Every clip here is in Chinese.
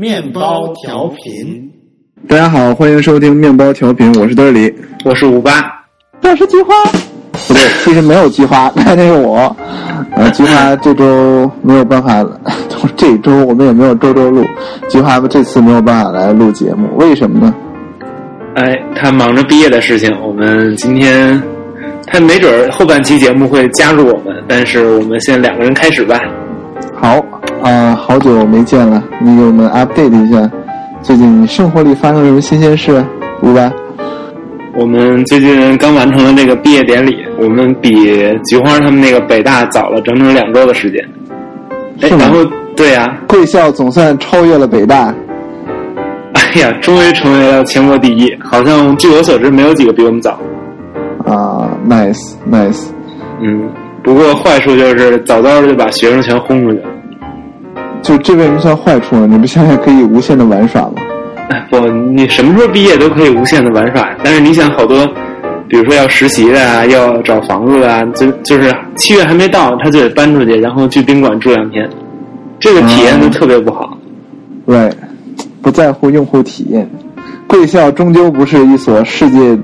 面包调频，大家好，欢迎收听面包调频，我是德里，我是五八，我是菊花。不对，其实没有菊花，那是我。呃，菊花这周没有办法，这周我们也没有周周录，菊花这次没有办法来录节目，为什么呢？哎，他忙着毕业的事情，我们今天他没准后半期节目会加入我们，但是我们先两个人开始吧。好。啊，好久没见了，你给我们 update 一下，最近生活里发生什么新鲜事？五吧，我们最近刚完成了那个毕业典礼，我们比菊花他们那个北大早了整整两周的时间。是吗？然后，对呀，贵校总算超越了北大。哎呀，终于成为了全国第一，好像据我所知，没有几个比我们早。啊，nice，nice。嗯，不过坏处就是早早的就把学生全轰出去了。就这为什么算坏处呢？你不现在可以无限的玩耍吗？不，你什么时候毕业都可以无限的玩耍。但是你想，好多，比如说要实习的啊，要找房子啊，就就是七月还没到，他就得搬出去，然后去宾馆住两天，这个体验就特别不好。对，不在乎用户体验。贵校终究不是一所世界，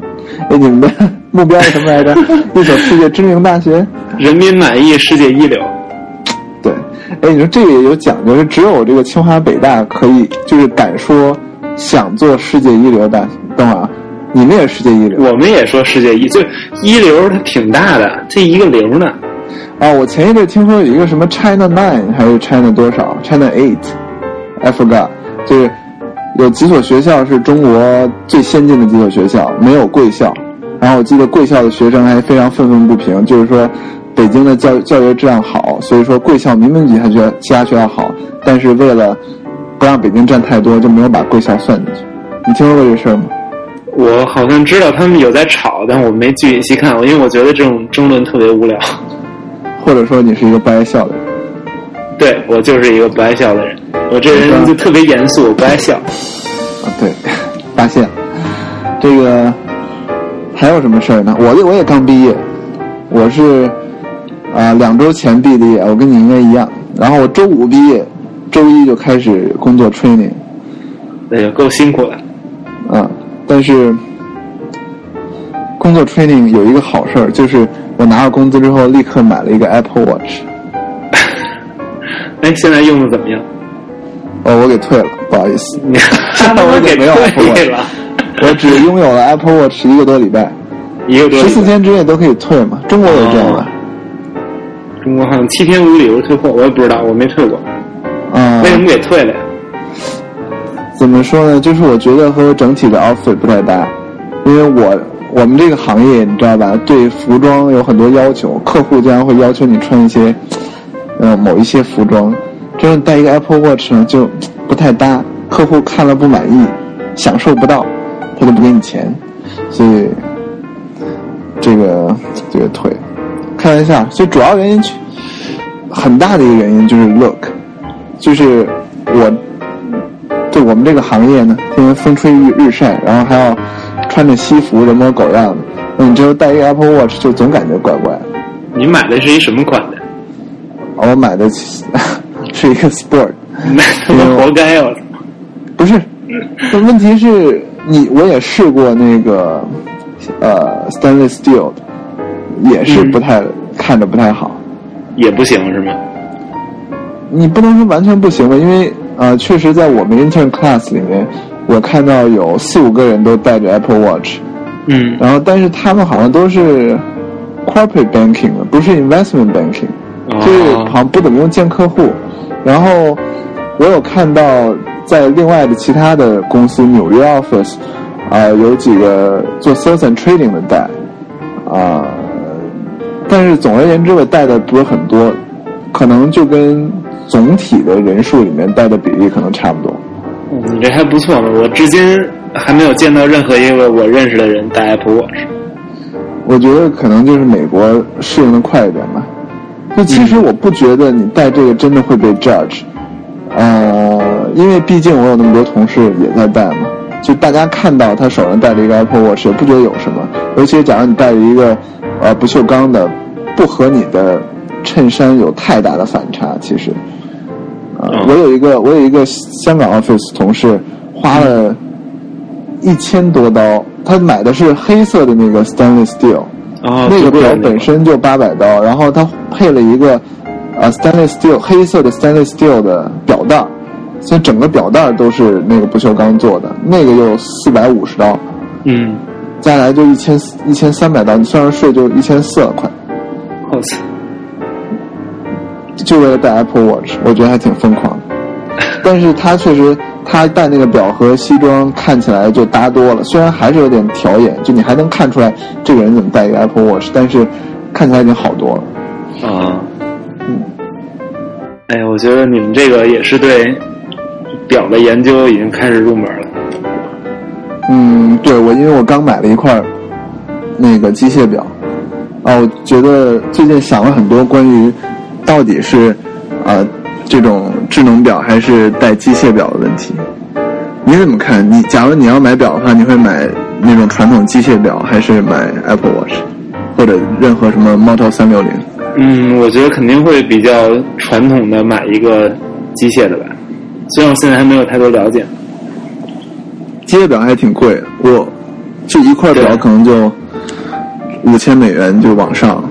哎，你们的目标是什么来着？一所世界知名大学，人民满意，世界一流。哎，你说这个也有讲究，是只有这个清华北大可以，就是敢说想做世界一流大。等会儿啊，你们也世界一流，我们也说世界一，就一流它挺大的，这一个流呢。啊，我前一阵听说有一个什么 China Nine 还是 China 多少 China Eight，I forgot，就是有几所学校是中国最先进的几所学校，没有贵校。然后我记得贵校的学生还非常愤愤不平，就是说。北京的教教学质量好，所以说贵校明明比他学其他学校好，但是为了不让北京占太多，就没有把贵校算进去。你听说过这事儿吗？我好像知道他们有在吵，但我没具体细看，因为我觉得这种争论特别无聊。或者说你是一个不爱笑的人？对，我就是一个不爱笑的人。我这人就特别严肃，我不爱笑。啊，对，发现这个还有什么事儿呢？我我也刚毕业，我是。啊，两周前毕的业，我跟你应该一样。然后我周五毕业，周一就开始工作 training。哎呀，够辛苦了。啊，但是工作 training 有一个好事儿，就是我拿到工资之后，立刻买了一个 Apple Watch。哎，现在用的怎么样？哦，我给退了，不好意思。现 在我给没有 Apple Watch 了。我只拥有了 Apple Watch 一个多礼拜，一个多十四天之内都可以退嘛？中国有这样的。中国好像七天无理由退货，我也不知道，我没退过。嗯，为什么给退了呀？怎么说呢？就是我觉得和整体的 outfit 不太搭，因为我我们这个行业你知道吧，对服装有很多要求，客户经常会要求你穿一些，呃，某一些服装，这样带一个 Apple Watch 呢就不太搭，客户看了不满意，享受不到，他就不给你钱，所以这个这个退。开玩笑，所以主要原因，很大的一个原因就是 look，就是我，对我们这个行业呢，天天风吹日日晒，然后还要穿着西服人模狗样的，那你就戴一个 Apple Watch 就总感觉怪怪的。你买的是一什么款的？我买的 是一个 Sport，那他妈活该哦！不是，问题是你我也试过那个呃 Stainless Steel 的。也是不太看着不太好，也不行是吗？你不能说完全不行吧，因为呃，确实在我们 intern class 里面，我看到有四五个人都带着 Apple Watch，嗯，然后但是他们好像都是 corporate banking 的，不是 investment banking，就是好像不怎么用见客户。然后我有看到在另外的其他的公司纽约 office，啊，有几个做 sales and trading 的带，啊。但是总而言之，我带的不是很多，可能就跟总体的人数里面带的比例可能差不多。你这还不错嘛！我至今还没有见到任何一个我认识的人带 Apple Watch。我觉得可能就是美国适应的快一点吧。就其实我不觉得你带这个真的会被 judge，呃，因为毕竟我有那么多同事也在带嘛。就大家看到他手上戴着一个 Apple Watch，也不觉得有什么。尤其是假如你戴着一个。呃，不锈钢的，不和你的衬衫有太大的反差。其实，啊、嗯我有一个我有一个香港 office 同事花了一千多刀，他买的是黑色的那个 stainless steel，、啊，那个表本身就八百刀，然后他配了一个呃 stainless steel 黑色的 stainless steel 的表带儿，所以整个表带都是那个不锈钢做的，那个就四百五十刀，嗯，再来就一千一千三百刀，你算上税就一千四了快，我操，就为了戴 Apple Watch，我觉得还挺疯狂的。但是他确实，他戴那个表和西装看起来就搭多了，虽然还是有点挑眼，就你还能看出来这个人怎么戴一个 Apple Watch，但是看起来已经好多了。啊，嗯，哎，我觉得你们这个也是对表的研究已经开始入门了。嗯，对我，因为我刚买了一块那个机械表，啊，我觉得最近想了很多关于到底是啊、这种智能表还是带机械表的问题。你怎么看？你假如你要买表的话，你会买那种传统机械表，还是买 Apple Watch，或者任何什么 Moto 三六零？嗯，我觉得肯定会比较传统的买一个机械的吧，虽然我现在还没有太多了解。机械表还挺贵的，我这一块表可能就五千美元就往上。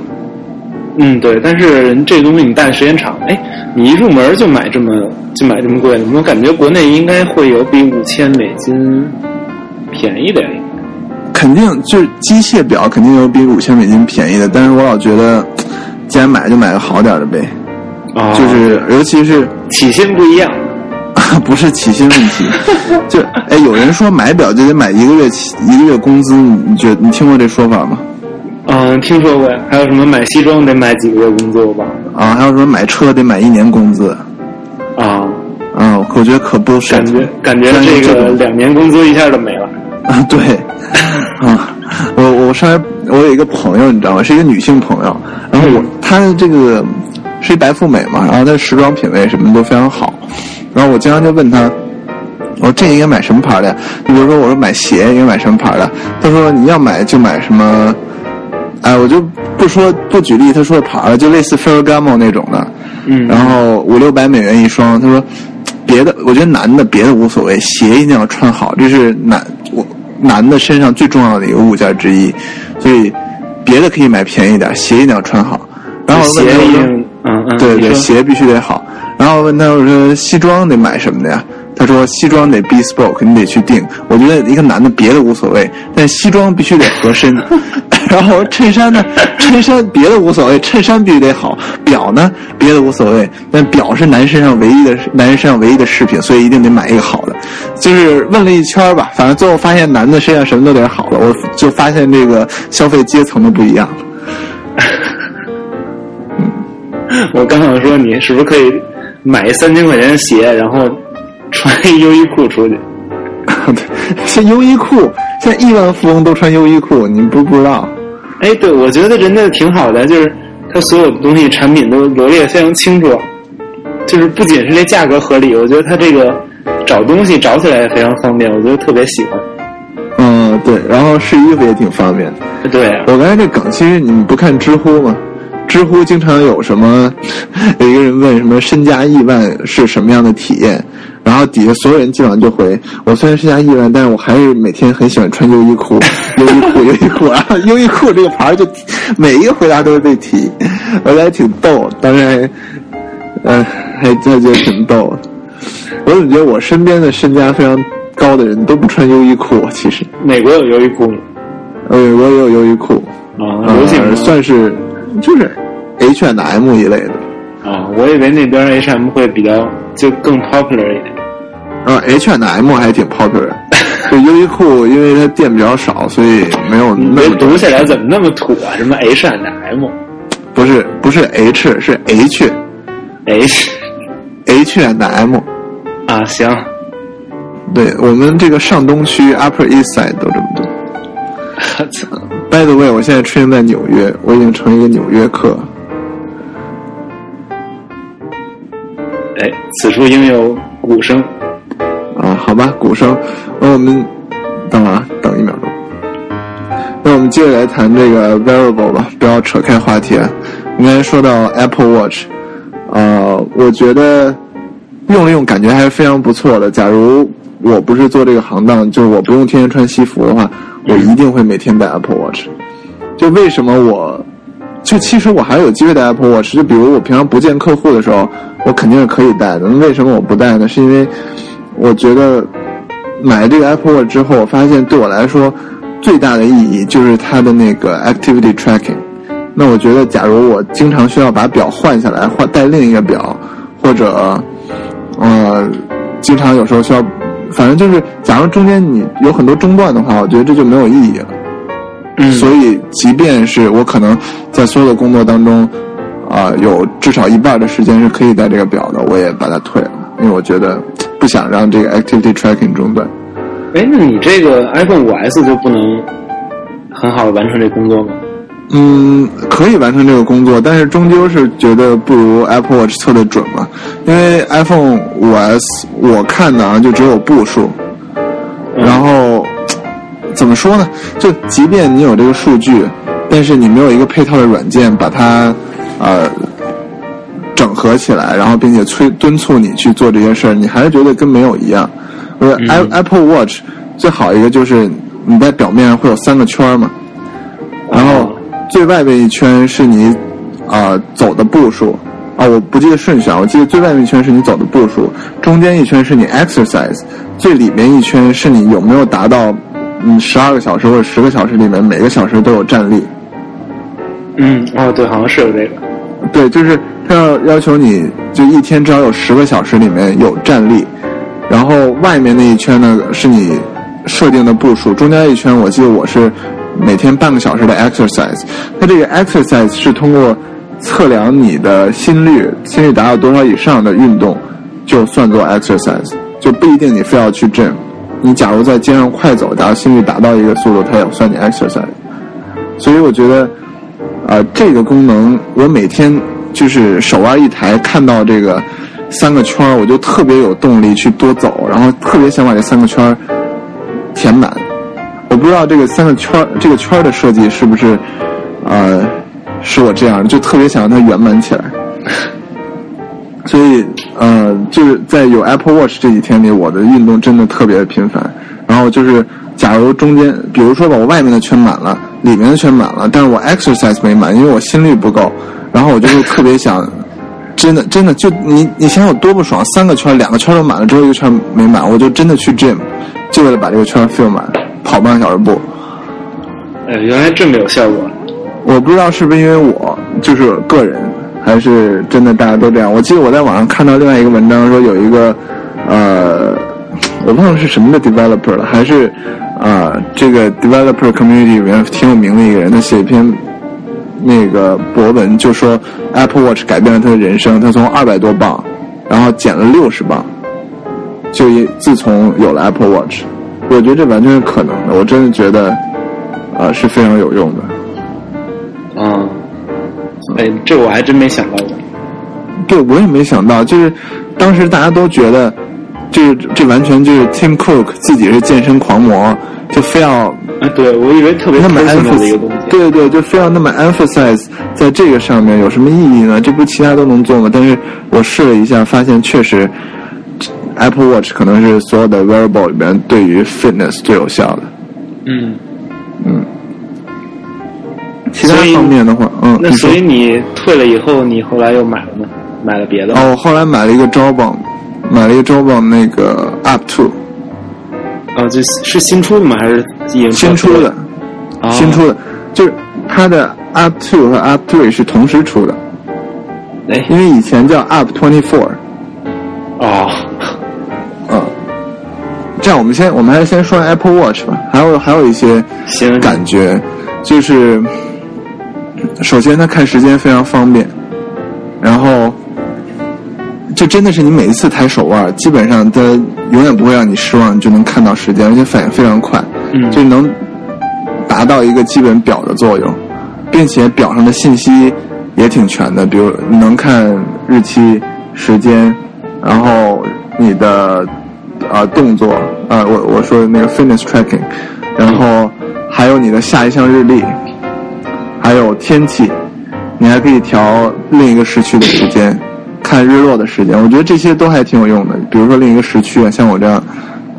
嗯，对，但是这东西你戴的时间长，哎，你一入门就买这么就买这么贵的，我感觉国内应该会有比五千美金便宜的呀。肯定就是机械表肯定有比五千美金便宜的，但是我老觉得，既然买就买个好点的呗，啊就是尤其是起薪不一样。不是起薪问题，就哎有人说买表就得买一个月起一个月工资，你你觉你听过这说法吗？嗯，听说过呀。还有什么买西装得买几个月工资吧？啊，还有什么买车得买一年工资，啊，啊，我觉得可不是，感觉感觉这个两年工资一下就没了。啊，对，啊，我我上来我有一个朋友，你知道吗？是一个女性朋友，然后我她这个是一白富美嘛，然后她时装品味什么都非常好，然后我经常就问他，我说这应该买什么牌的呀？你比如说我说买鞋应该买什么牌的？他说你要买就买什么，哎，我就不说不举例他说的牌了，就类似 Ferragamo 那种的，嗯然后五六百美元一双。他说，别的我觉得男的别的无所谓，鞋一定要穿好，这是男我男的身上最重要的一个物件之一。所以别的可以买便宜点，鞋一定要穿好。然后鞋嗯嗯，对对，鞋必须得好。然后问他我说西装得买什么的呀？他说西装得 bespoke，你得去定。我觉得一个男的别的无所谓，但西装必须得合身。然后衬衫呢？衬衫别的无所谓，衬衫必须得好。表呢？别的无所谓，但表是男身上唯一的男人身上唯一的饰品，所以一定得买一个好的。就是问了一圈吧，反正最后发现男的身上什么都得好了，我就发现这个消费阶层的不一样。我刚想说，你是不是可以买一三千块钱的鞋，然后穿一优衣库出去？对，像优衣库，现在亿万富翁都穿优衣库，你不不知道？哎，对，我觉得人家挺好的，就是他所有的东西产品都罗列非常清楚，就是不仅是这价格合理，我觉得他这个找东西找起来也非常方便，我觉得特别喜欢。嗯，对，然后试衣服也挺方便。对啊，我刚才这梗，其实你们不看知乎吗？知乎经常有什么，有一个人问什么身家亿万是什么样的体验，然后底下所有人基本上就回：我虽然身家亿万，但是我还是每天很喜欢穿优衣库，优衣库，优衣库啊，优衣库这个牌儿就每一个回答都会被提，我觉得还挺逗，当然嗯，呃，还真觉得挺逗。我怎么觉得我身边的身家非常高的人都不穿优衣库？其实，美国有优衣库吗？呃，我也有优衣库。啊，流行呃吗算是就是 H and M 一类的。啊，我以为那边 H&M 会比较就更 popular 一点。啊 H and M 还挺 popular，就优衣库，因为它店比较少，所以没有你这那么读起来怎么那么土啊？什么 H and M？、不是不是 H 是 H H H and M。啊？行，对我们这个上东区 Upper East Side 都这么多。By the way，我现在出现在纽约，我已经成一个纽约客。哎，此处应有鼓声。啊，好吧，鼓声。那我们等会儿啊，等一秒钟。那我们接着来谈这个 wearable 吧，不要扯开话题啊。我们刚才说到 Apple Watch，呃，我觉得用了用，感觉还是非常不错的。假如我不是做这个行当，就是我不用天天穿西服的话，我一定会每天戴 Apple Watch。就为什么我，就其实我还有机会戴 Apple Watch。就比如我平常不见客户的时候，我肯定是可以戴的。那为什么我不戴呢？是因为我觉得买这个 Apple Watch 之后，我发现对我来说最大的意义就是它的那个 Activity Tracking。那我觉得，假如我经常需要把表换下来，换带另一个表，或者呃，经常有时候需要，反正就是，假如中间你有很多中断的话，我觉得这就没有意义了。嗯，所以，即便是我可能在所有的工作当中，啊、有至少一半的时间是可以带这个表的，我也把它退了，因为我觉得不想让这个 activity tracking 中断。哎，那你这个 iPhone 五 S 就不能很好的完成这工作吗？嗯，可以完成这个工作，但是终究是觉得不如 Apple Watch 测的准嘛。因为 iPhone 五 S 我看的啊，就只有步数，然后怎么说呢？就即便你有这个数据，但是你没有一个配套的软件把它呃整合起来，然后并且催敦促你去做这些事儿，你还是觉得跟没有一样。呃、i Apple Watch 最好一个就是你在表面上会有三个圈儿嘛，然后最外面一圈是你啊、呃走的步数啊，我不记得顺序啊，我记得最外面一圈是你走的步数，中间一圈是你 exercise，最里面一圈是你有没有达到嗯十二个小时或者十个小时里面每个小时都有站立。嗯，哦，对，好像是有这个。对，就是他要要求你就一天至少有十个小时里面有站立，然后外面那一圈呢是你设定的步数，中间一圈我记得我是每天半个小时的 exercise。它这个 exercise 是通过测量你的心率，心率达到多少以上的运动就算作 exercise，就不一定你非要去 gym。你假如在街上快走，假如心率达到一个速度，它也算你 exercise。所以我觉得，呃，这个功能我每天就是手腕一抬，看到这个三个圈儿，我就特别有动力去多走，然后特别想把这三个圈儿填满。我不知道这个三个圈，这个圈的设计是不是，呃，是我这样的，就特别想让它圆满起来。所以，呃，就是在有 Apple Watch 这几天里，我的运动真的特别频繁。然后就是，假如中间，比如说吧，我外面的圈满了，里面的圈满了，但是我 exercise 没满，因为我心率不够，然后我就会特别想，真的真的就你你想有多不爽，三个圈两个圈都满了，只有一个圈没满，我就真的去 gym，就为了把这个圈 fill 满，跑半个小时步。哎，原来这么有效果。我不知道是不是因为我就是个人，还是真的大家都这样。我记得我在网上看到另外一个文章说有一个，呃，我忘了是什么的 developer 了，还是啊、呃这个 developer community 里面挺有名的一个人，他写一篇那个博文，就说 Apple Watch 改变了他的人生，他从二百多磅，然后减了六十磅，就一自从有了 Apple Watch，我觉得这完全是可能的，我真的觉得，呃，是非常有用的。嗯，哎，这我还真没想到过。对，我也没想到，就是当时大家都觉得，就是这完全就是 Tim Cook 自己是健身狂魔，就非要啊，对，我以为特别那么 personal 的一个东 emphasize，西。对对，就非要那么 emphasize 在这个上面有什么意义呢？这不其他都能做吗？但是我试了一下，发现确实 Apple Watch 可能是所有的 wearable 里面对于 fitness 最有效的。嗯嗯，其他方面的话，嗯，那所以你退了以后，你后来又买了吗？买了别的？哦，我后来买了一个 Jawbone，买了一个 Jawbone 那个 Up Two。哦，这是新出的吗？还是已经新出的，哦新出的，就是它的 Up Two 和 Up Three 是同时出的，哎，因为以前叫 Up Twenty Four，哦，嗯，这样我们先我们还是先说 Apple Watch 吧，还有还有一些行，感觉，就是首先它看时间非常方便，然后就真的是你每一次抬手腕，基本上它永远不会让你失望，你就能看到时间，而且反应非常快，嗯就能达到一个基本表的作用，并且表上的信息也挺全的，比如你能看日期、时间，然后你的呃动作，呃我我说的那个 fitness tracking，然后还有你的下一项日历，还有天气，你还可以调另一个时区的时间，看日落的时间，我觉得这些都还挺有用的。比如说另一个时区啊，像我这样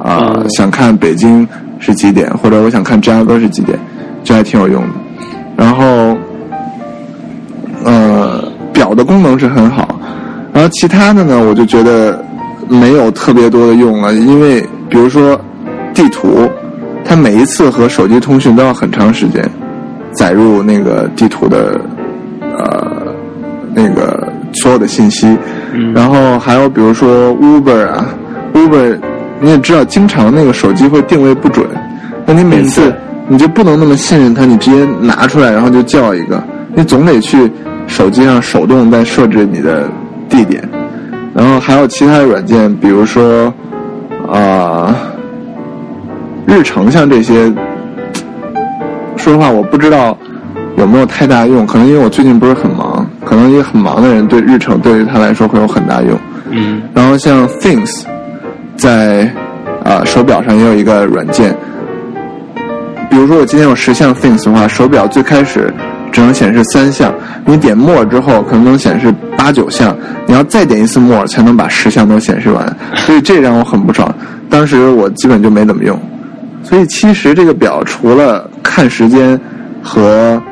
啊、嗯想看北京是几点，或者我想看芝加哥是几点，就还挺有用的。然后，呃，表的功能是很好，然后其他的呢，我就觉得没有特别多的用了，因为比如说地图，它每一次和手机通讯都要很长时间载入那个地图的呃那个所有的信息，嗯。然后还有比如说 Uber 啊，Uber 你也知道，经常那个手机会定位不准，那你每次你就不能那么信任它，你直接拿出来然后就叫一个，你总得去手机上手动再设置你的地点，然后还有其他的软件，比如说啊、日程像这些，说实话我不知道有没有太大用，可能因为我最近不是很忙，可能一个很忙的人对日程对于他来说会有很大用。嗯然后像 Things，在啊、手表上也有一个软件，比如说我今天有十项 Things 的话，手表最开始只能显示三项，你点 More 之后可能能显示八九项，你要再点一次 More 才能把十项都显示完，所以这让我很不爽。当时我基本就没怎么用，所以其实这个表除了看时间和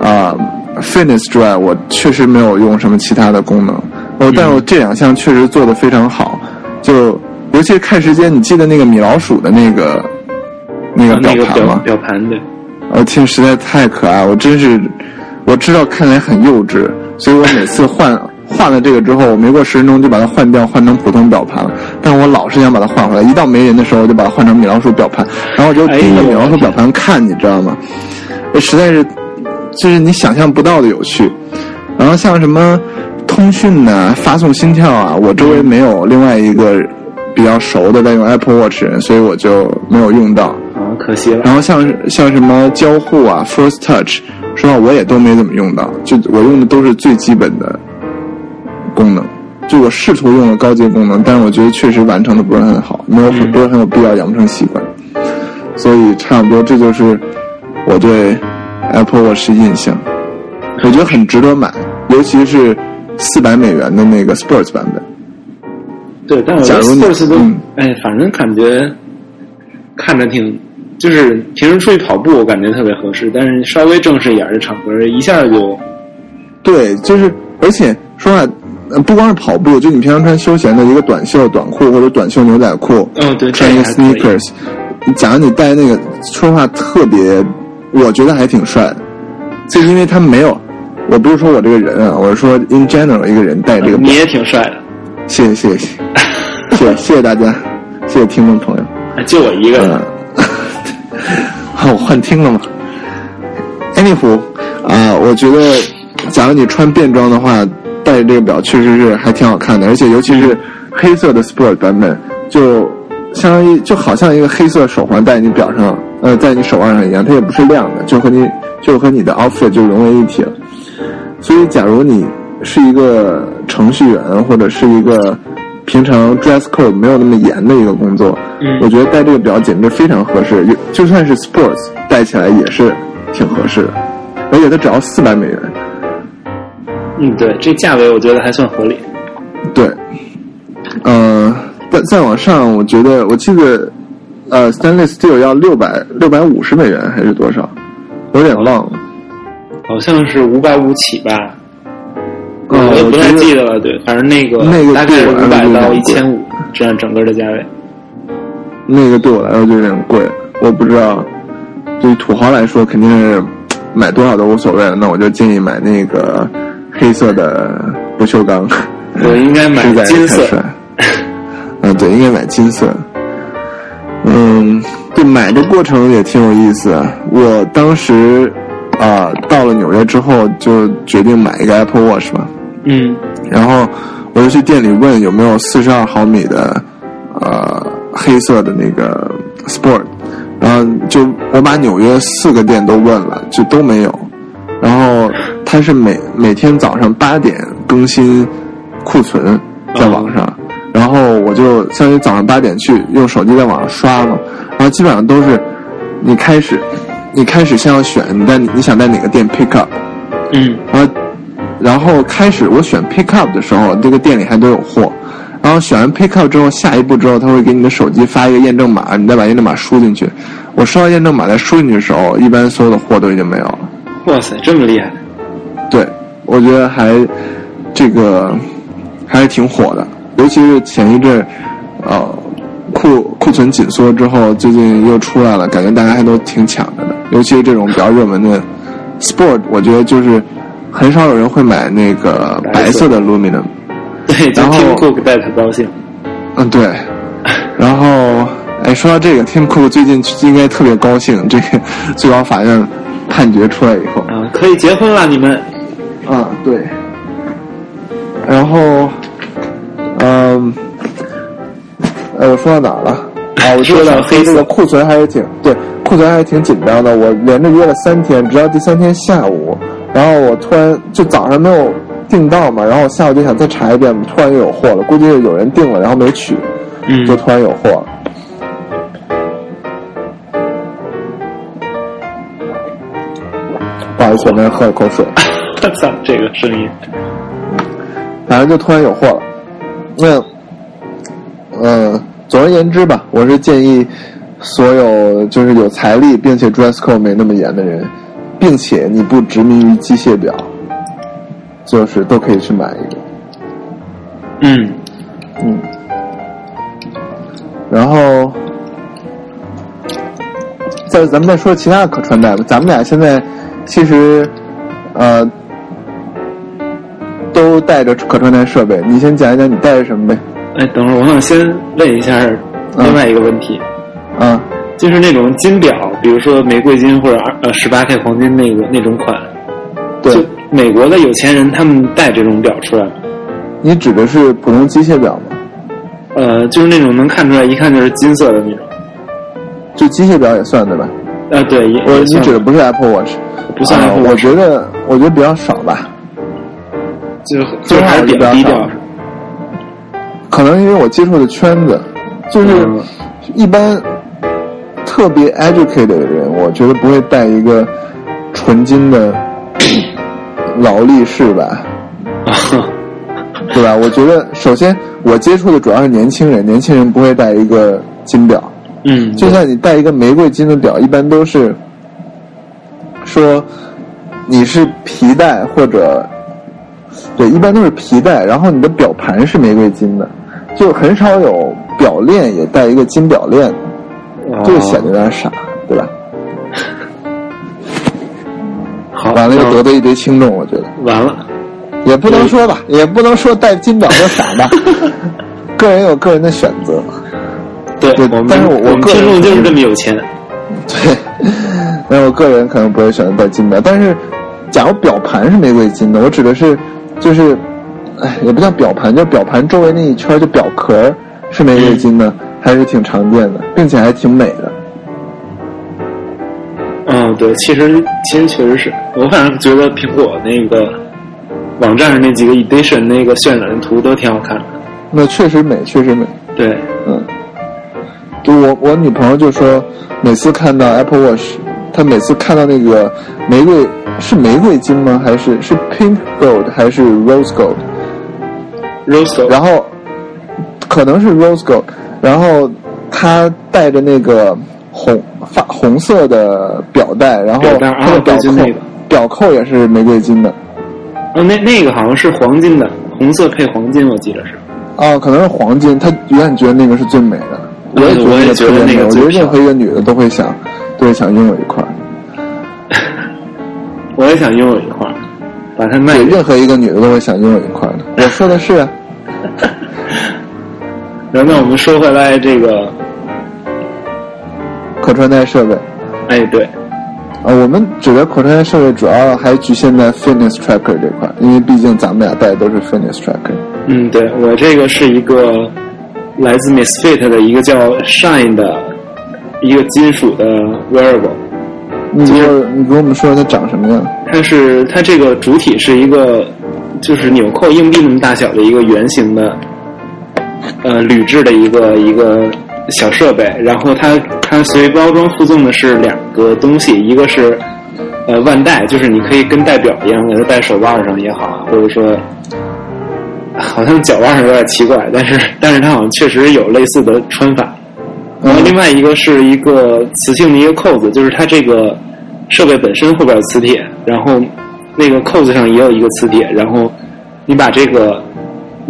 啊、fitness 之外，我确实没有用什么其他的功能。哦，但是我这两项确实做得非常好，就尤其是看时间，你记得那个米老鼠的那个那个那个表盘吗？表盘对，我天，实在太可爱，我真是我知道看起来很幼稚，所以我每次换换了这个之后，我没过十分钟就把它换掉，换成普通表盘了。但我老是想把它换回来，一到没人的时候，我就把它换成米老鼠表盘，然后我就盯着米老鼠表盘看，你知道吗？我实在是就是你想象不到的有趣。然后像什么通讯呐、发送心跳啊，我周围没有另外一个比较熟的在用 Apple Watch 人，所以我就没有用到。啊，可惜了。然后像像什么交互啊，First Touch，说实话我也都没怎么用到，就我用的都是最基本的功能。就我试图用了高阶功能，但是我觉得确实完成的不是很好，没有很不是很有必要养成习惯。所以差不多这就是我对 Apple Watch 印象，我觉得很值得买，尤其是四百美元的那个 Sports 版本。对，但 Sports 都，嗯哎，反正感觉看着挺，就是平时出去跑步，我感觉特别合适，但是稍微正式一点的场合，一下就，对，就是而且说话，不光是跑步，就你平常穿休闲的一个短袖、短裤或者短袖牛仔裤，嗯，对，穿个 sneakers，假如你戴那个，说话特别，我觉得还挺帅的，就是因为他没有，我不是说我这个人啊，我是说 in general 一个人戴这个，你也挺帅的，谢谢谢谢谢谢谢谢大家，谢谢听众朋友，就我一个。嗯，好，我幻听了吗？Anywho，啊、我觉得，假如你穿便装的话，戴这个表确实是还挺好看的，而且尤其是黑色的 Sport 版本，就相当于就好像一个黑色手环戴你表上，呃，在你手腕上一样，它也不是亮的，就和你就和你的 outfit 就融为一体了。所以，假如你是一个程序员，或者是一个平常 dress code 没有那么严的一个工作，嗯我觉得戴这个表简直非常合适，有就算是 sports 戴起来也是挺合适的，而且它只要四百美元。嗯，对，这价位我觉得还算合理。对，嗯、再再往上，我觉得我记得，呃，stainless steel 要六百六百五十美元还是多少？有点忘了。好像是五百五起吧，嗯我也不太记得了。对，反正那个那个大概五百到一千五这样整个的价位。那个对我来说就有点贵，我不知道，对于土豪来说肯定是买多少都无所谓了。那我就建议买那个黑色的不锈钢，我应该买金色。嗯，对，应该买金色。嗯，对，买的过程也挺有意思啊。我当时啊、到了纽约之后就决定买一个 Apple Watch 嘛，嗯。然后我就去店里问有没有四十二毫米的呃黑色的那个 Sport，然后就我把纽约四个店都问了，就都没有。然后它是每每天早上八点更新库存在网上，然后我就相当于早上八点去用手机在网上刷嘛，然后基本上都是你开始你开始先要选你在你想在哪个店 pick up，嗯。然后然后开始我选 Pick Up 的时候，这个店里还都有货。然后选完 Pick Up 之后，下一步之后，他会给你的手机发一个验证码，你再把验证码输进去。我收到验证码再输进去的时候，一般所有的货都已经没有了。哇塞，这么厉害！对，我觉得还这个还是挺火的，尤其是前一阵呃库库存紧缩之后，最近又出来了，感觉大家还都挺抢着的。尤其是这种比较热门的 Sport，我觉得就是很少有人会买那个白色的 Luminum。对，就 Tim Cook 带他高兴。嗯，对。然后，哎，说到这个，Tim Cook 最近应该特别高兴，这个 最高法院判决出来以后，啊，可以结婚了，你们。啊，对。然后，嗯，呃，我说到哪了？啊，我说到黑这个库存还是挺对，库存还是挺紧张的。我连着约了三天，直到第三天下午，然后我突然就早上没有。订到嘛，然后我下午就想再查一遍，突然又有货了，估计是有人订了，然后没取，嗯，就突然有货了。不好意思，我刚喝了口水。我操，这个声音，反正就突然有货了。那，嗯，总而言之吧，我是建议所有就是有财力并且 dress code 没那么严的人，并且你不执迷于机械表。就是都可以去买一个，嗯，嗯，然后，再咱们再说其他的可穿戴吧。咱们俩现在其实呃都带着可穿戴设备，你先讲一讲你带着什么呗？哎，等会儿我想先问一下另外一个问题，啊，就是那种金表，比如说玫瑰金或者呃十八 K 黄金那个那种款，对。美国的有钱人他们戴这种表出来，你指的是普通机械表吗？呃，就是那种能看出来一看就是金色的那种，就机械表也算对吧？呃，对，我你指的不是 Apple Watch，不算 Apple Watch，我觉得我觉得比较少吧，就就还是比较低调，可能因为我接触的圈子，就是一般特别 educated 的人，我觉得不会带一个纯金的。劳力士吧，对吧？我觉得首先我接触的主要是年轻人，年轻人不会带一个金表。嗯，就像你带一个玫瑰金的表，一般都是说你是皮带或者对，一般都是皮带，然后你的表盘是玫瑰金的，就很少有表链也带一个金表链的，这个显得有点傻，对吧？好完了又得罪一堆听众，我觉得完了，也不能说吧，也不能说戴金表就傻吧，个人有个人的选择。对，但是我我听众就是这么有钱。对，那我个人可能不会选择戴金表，但是假如表盘是玫瑰金的，我指的是就是，哎，也不叫表盘，就表盘周围那一圈就表壳是玫瑰金的，还是挺常见的，并且还挺美的。嗯，对，其实其实确实是我反正觉得苹果那个网站上那几个 edition 那个渲染的图都挺好看的。那确实美，确实美。对，嗯，就我我女朋友就说，每次看到 Apple Watch，她每次看到那个玫瑰是玫瑰金吗？还是是 pink gold 还是 rose gold？rose gold。然后可能是 rose gold，然后他带着那个。红发红色的表带，然后它的表扣表扣也是玫瑰金的。哦，那那个好像是黄金的，红色配黄金，我记得是。哦，可能是黄金，他永远觉得那个是最美的。我也觉得那个，我觉得任何一个女的都会想，都会想拥有一块。我也想拥有一块，把它卖给。任何一个女的都会想拥有一块的。我 说的是。然后，那我们说回来这个。可穿戴设备，哎，对，啊，我们指的可穿戴设备主要还局限在 fitness tracker 这块，因为毕竟咱们俩戴的都是 fitness tracker。嗯，对我这个是一个来自 Misfit 的一个叫 Shine 的一个金属的 wearable。你说，你给我们说说它长什么样？它是它这个主体是一个就是纽扣硬币那么大小的一个圆形的，呃，铝制的一个一个。小设备，然后它它随包装附赠的是两个东西，一个是呃腕带，就是你可以跟戴表一样给它戴手腕上也好，或者说好像脚腕上有点奇怪，但是但是它好像确实有类似的穿法。然后另外一个是一个磁性的一个扣子，就是它这个设备本身后边有磁铁，然后那个扣子上也有一个磁铁，然后你把这个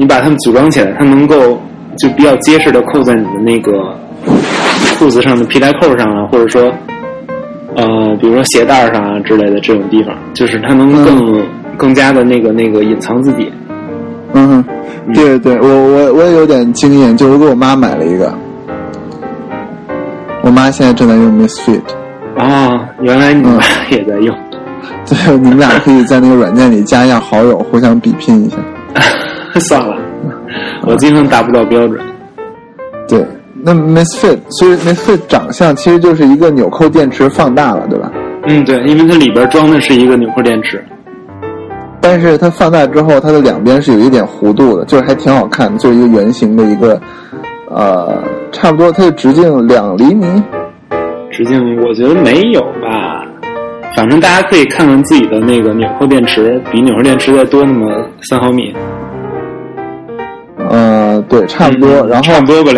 你把它们组装起来，它能够就比较结实的扣在你的那个裤子上的皮带扣上啊，或者说呃，比如说鞋带上啊之类的这种地方，就是它能更、更加的那个那个隐藏自己。嗯哼，对对，我我我也有点经验，就我给我妈买了一个，我妈现在正在用 Misfit，啊，原来你妈 也在用。对，你们俩可以在那个软件里加一下好友，互相比拼一下。算了，我经常达不到标准。对，那 Misfit 所以 Misfit 长相其实就是一个纽扣电池放大了，对吧？嗯，对，因为它里边装的是一个纽扣电池。但是它放大之后，它的两边是有一点弧度的，就是还挺好看的，就是一个圆形的一个，呃，差不多它的直径两厘米。直径我觉得没有吧，反正大家可以看看自己的那个纽扣电池，比纽扣电池再多那么三毫米。呃，对，差不多。嗯然后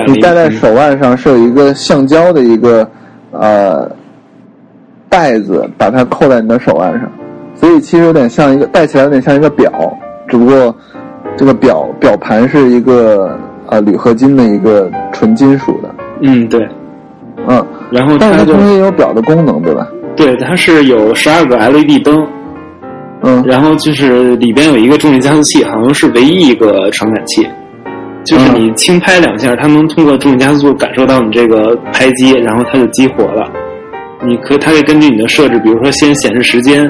你戴在手腕上是有一个橡胶的一个呃带子，把它扣在你的手腕上，所以其实有点像一个戴起来有点像一个表，只不过这个表表盘是一个呃铝合金的一个纯金属的，嗯，对。嗯，然后但是它它就同时也有表的功能，对吧？对，它是有十二个 LED 灯，嗯。然后就是里边有一个重力加速器，好像是唯一一个传感器，就是嗯你轻拍两下，它能通过重力加速感受到你这个拍击，然后它就激活了。你可它可以根据你的设置，比如说先显示时间，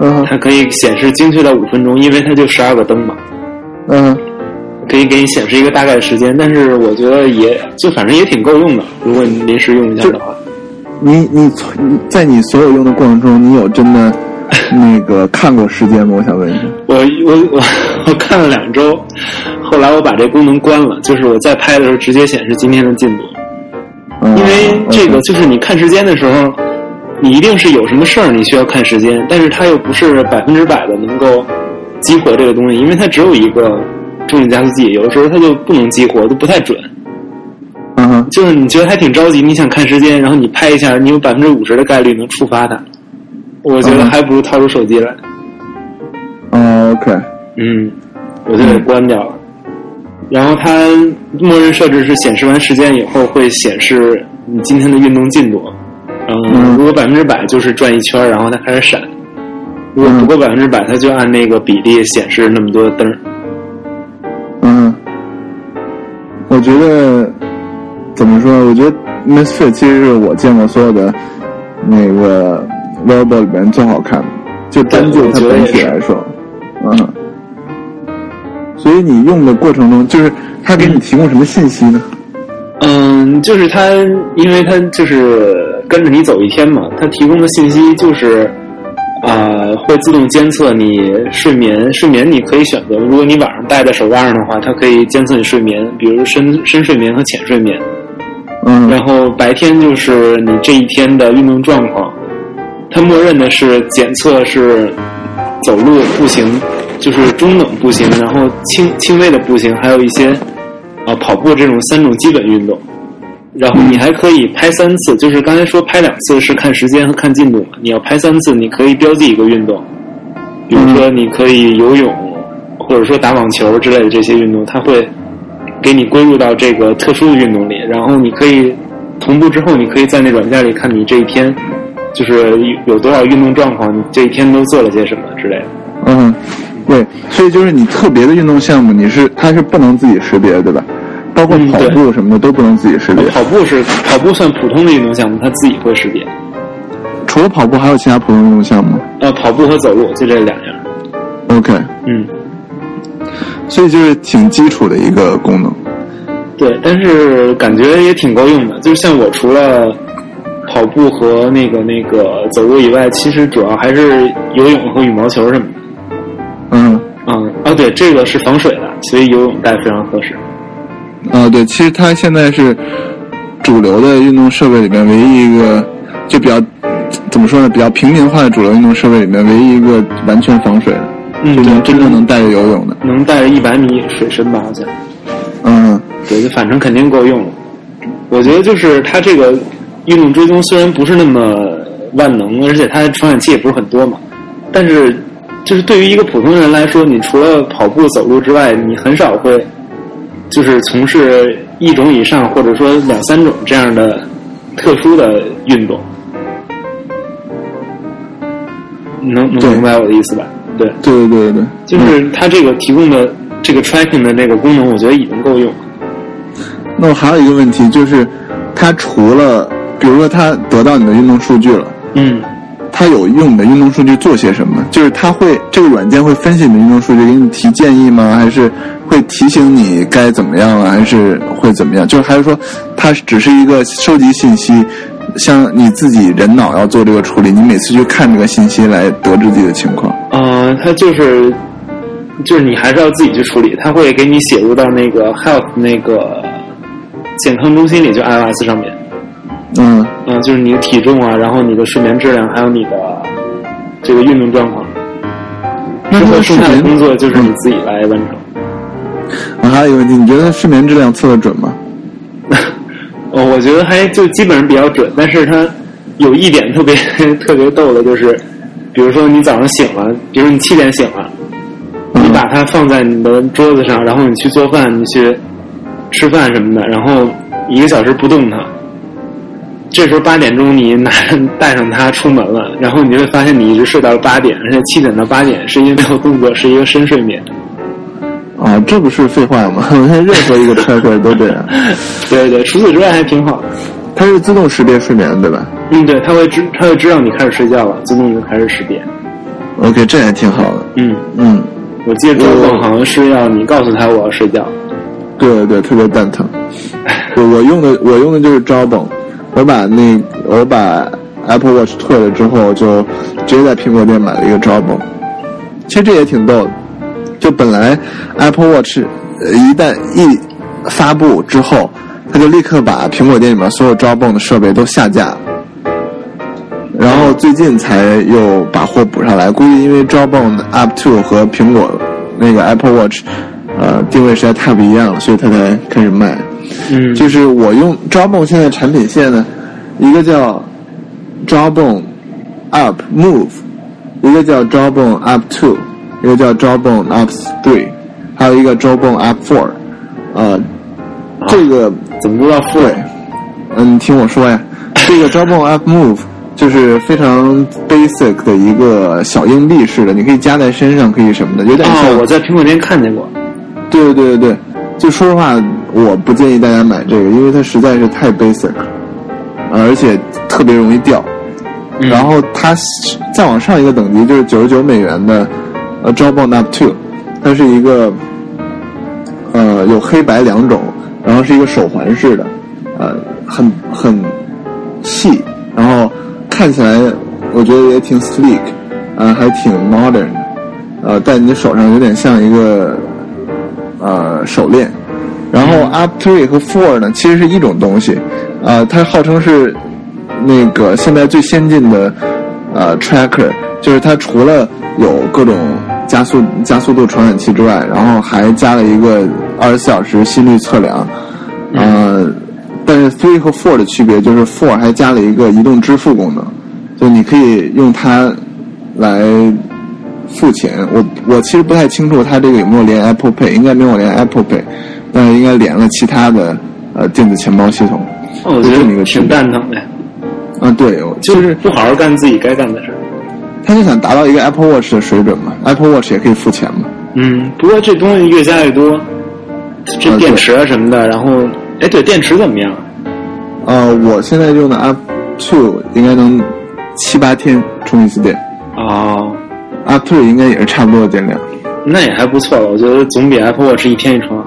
嗯它可以显示精确到五分钟，因为它就十二个灯嘛，嗯可以给你显示一个大概的时间。但是我觉得也就反正也挺够用的，如果你临时用一下的话。你你从你在你所有用的过程中，你有真的 那个看过时间吗？我想问一下。我我我我看了两周，后来我把这功能关了，就是我在拍的时候直接显示今天的进度，嗯因为这个就是你看时间的时候，你一定是有什么事儿你需要看时间，但是它又不是百分之百的能够激活这个东西，因为它只有一个重力加速器，有的时候它就不能激活，都不太准。嗯哼就是你觉得还挺着急，你想看时间，然后你拍一下，你有百分之五十的概率能触发它。我觉得嗯还不如掏出手机来。哦，OK，嗯，我就给关掉了。然后它默认设置是显示完时间以后会显示你今天的运动进度。嗯，嗯如果百分之百就是转一圈，然后它开始闪；如果不过百分之百，它就按那个比例显示那么多灯。嗯，我觉得怎么说？我觉得 Misfit 其实是我见过所有的那个 wearable 里面最好看的，就单就它本体来说，嗯。所以你用的过程中，就是它给你提供什么信息呢？嗯，就是它，因为它就是跟着你走一天嘛，它提供的信息就是，啊、会自动监测你睡眠。睡眠你可以选择，如果你晚上戴在手腕上的话，它可以监测你睡眠，比如深深睡眠和浅睡眠。嗯然后白天就是你这一天的运动状况，它默认的是检测是走路、步行，就是中等步行，然后轻轻微的步行，还有一些啊跑步这种三种基本运动。然后你还可以拍三次，就是刚才说拍两次是看时间和看进度嘛，你要拍三次，你可以标记一个运动，比如说你可以游泳，或者说打网球之类的这些运动，它会给你归入到这个特殊的运动里，然后你可以同步之后，你可以在那软件里看你这一天就是有多少运动状况，你这一天都做了些什么之类的。嗯，对，所以就是你特别的运动项目，你是它是不能自己识别，对吧？包括跑嗯对步什么的都不能自己识别。跑步是跑步算普通的运动项目，它自己会识别。除了跑步，还有其他普通运动项目吗呃，跑步和走路就这两样。？OK，嗯，所以就是挺基础的一个功能。对，但是感觉也挺够用的。就是像我除了跑步和那个那个走路以外，其实主要还是游泳和羽毛球什么的。嗯，嗯，啊，对，这个是防水的，所以游泳带非常合适。啊，对，其实它现在是主流的运动设备里面唯一一个就比较怎么说呢？比较平民化的主流运动设备里面，唯一一个完全防水的，嗯，就能对，真正能带着游泳的。能带着一百米水深吧，好像。嗯，对，就反正肯定够用了。我觉得就是它这个运动追踪虽然不是那么万能，而且它的传感器也不是很多嘛，但是就是对于一个普通人来说，你除了跑步、走路之外，你很少会就是从事一种以上或者说两三种这样的特殊的运动。能能明白我的意思吧？对，对对对对对。就是它这个提供的这个 tracking 的那个功能，我觉得已经够用。那我还有一个问题就是，它除了比如说他得到你的运动数据了，嗯。他有用你的运动数据做些什么？就是他会这个软件会分析你的运动数据，给你提建议吗？还是会提醒你该怎么样啊？还是会怎么样？就是还是说它只是一个收集信息，像你自己人脑要做这个处理，你每次去看这个信息来得知自己的情况。呃，它就是就是你还是要自己去处理，它会给你写入到那个 health 那个健康中心里，就 iOS 上面，嗯，嗯、就是你的体重啊，然后你的睡眠质量，还有你的这个运动状况。之后剩下的工作就是你自己来完成。我还有一个问题，你觉得睡眠质量测的准吗？哦，我觉得还就基本上比较准，但是它有一点特别 特别逗的，就是比如说你早上醒了，比如你七点醒了，你把它放在你的桌子上，然后你去做饭，你去吃饭什么的，然后一个小时不动它，这时候八点钟你拿带上它出门了，然后你就会发现你一直睡到了八点，而且七点到八点是因为没有动作，是一个深睡眠。啊，这不是废话吗？任何一个 tracker 都这样，对对对，除此之外还挺好。它是自动识别睡眠，对吧嗯，对，它会知它会知道你开始睡觉了，自动就开始识别。？OK，这还挺好的。嗯，嗯，我记得好像是要你告诉他我要睡觉。对对对，特别蛋疼。我我用的我用的就是 Jawbone，我把那我把 Apple Watch 退了之后，就直接在苹果店买了一个 Jawbone。其实这也挺逗的，就本来 Apple Watch 一旦一发布之后，他就立刻把苹果店里面所有 Jawbone 的设备都下架。然后最近才又把货补上来，估计因为 Jawbone Up Two 和苹果那个 Apple Watch，呃，定位实在太不一样了，所以他才开始卖。嗯，就是我用 Jawbone 现在产品线呢，一个叫 Jawbone Up Move，一个叫 Jawbone Up Two，一个叫 Jawbone Up Three，还有一个 Jawbone Up Four。呃，这个怎么都要付？对，嗯，你听我说呀，这个 Jawbone Up Move 就是非常 basic 的一个小硬币似的，你可以夹在身上，可以什么的，有点像。哦，我在苹果店看见过。对对对对对，就说实话，我不建议大家买这个，因为它实在是太 basic 而且特别容易掉。嗯然后它再往上一个等级就是九十九美元的呃 Jawbone Up Two，它是一个呃有黑白两种，然后是一个手环式的，呃很很细，然后看起来我觉得也挺 sleek，呃还挺 modern，呃戴你手上有点像一个呃手链。然后 Up Three 和 Four 呢，其实是一种东西，呃，它号称是那个现在最先进的呃 tracker，就是它除了有各种加速加速度传感器之外，然后还加了一个二十四小时心率测量，呃，但是 Three 和 Four 的区别就是 Four 还加了一个移动支付功能，就你可以用它来付钱。我我其实不太清楚它这个有没有连 Apple Pay，应该没有连 Apple Pay，但是应该连了其他的呃电子钱包系统。哦我觉就这么一得挺个区别蛋疼的，啊，对，我就是不好好干自己该干的事儿。他就想达到一个 Apple Watch 的水准嘛，Apple Watch 也可以付钱嘛。嗯，不过这东西越加越多，这啊电池啊什么的，然后哎，对，电池怎么样？呃，我现在用的 Up Two 应该能七八天充一次电哦，，Up Three 应该也是差不多的电量。那也还不错了，我觉得总比 Apple Watch 一天一充好。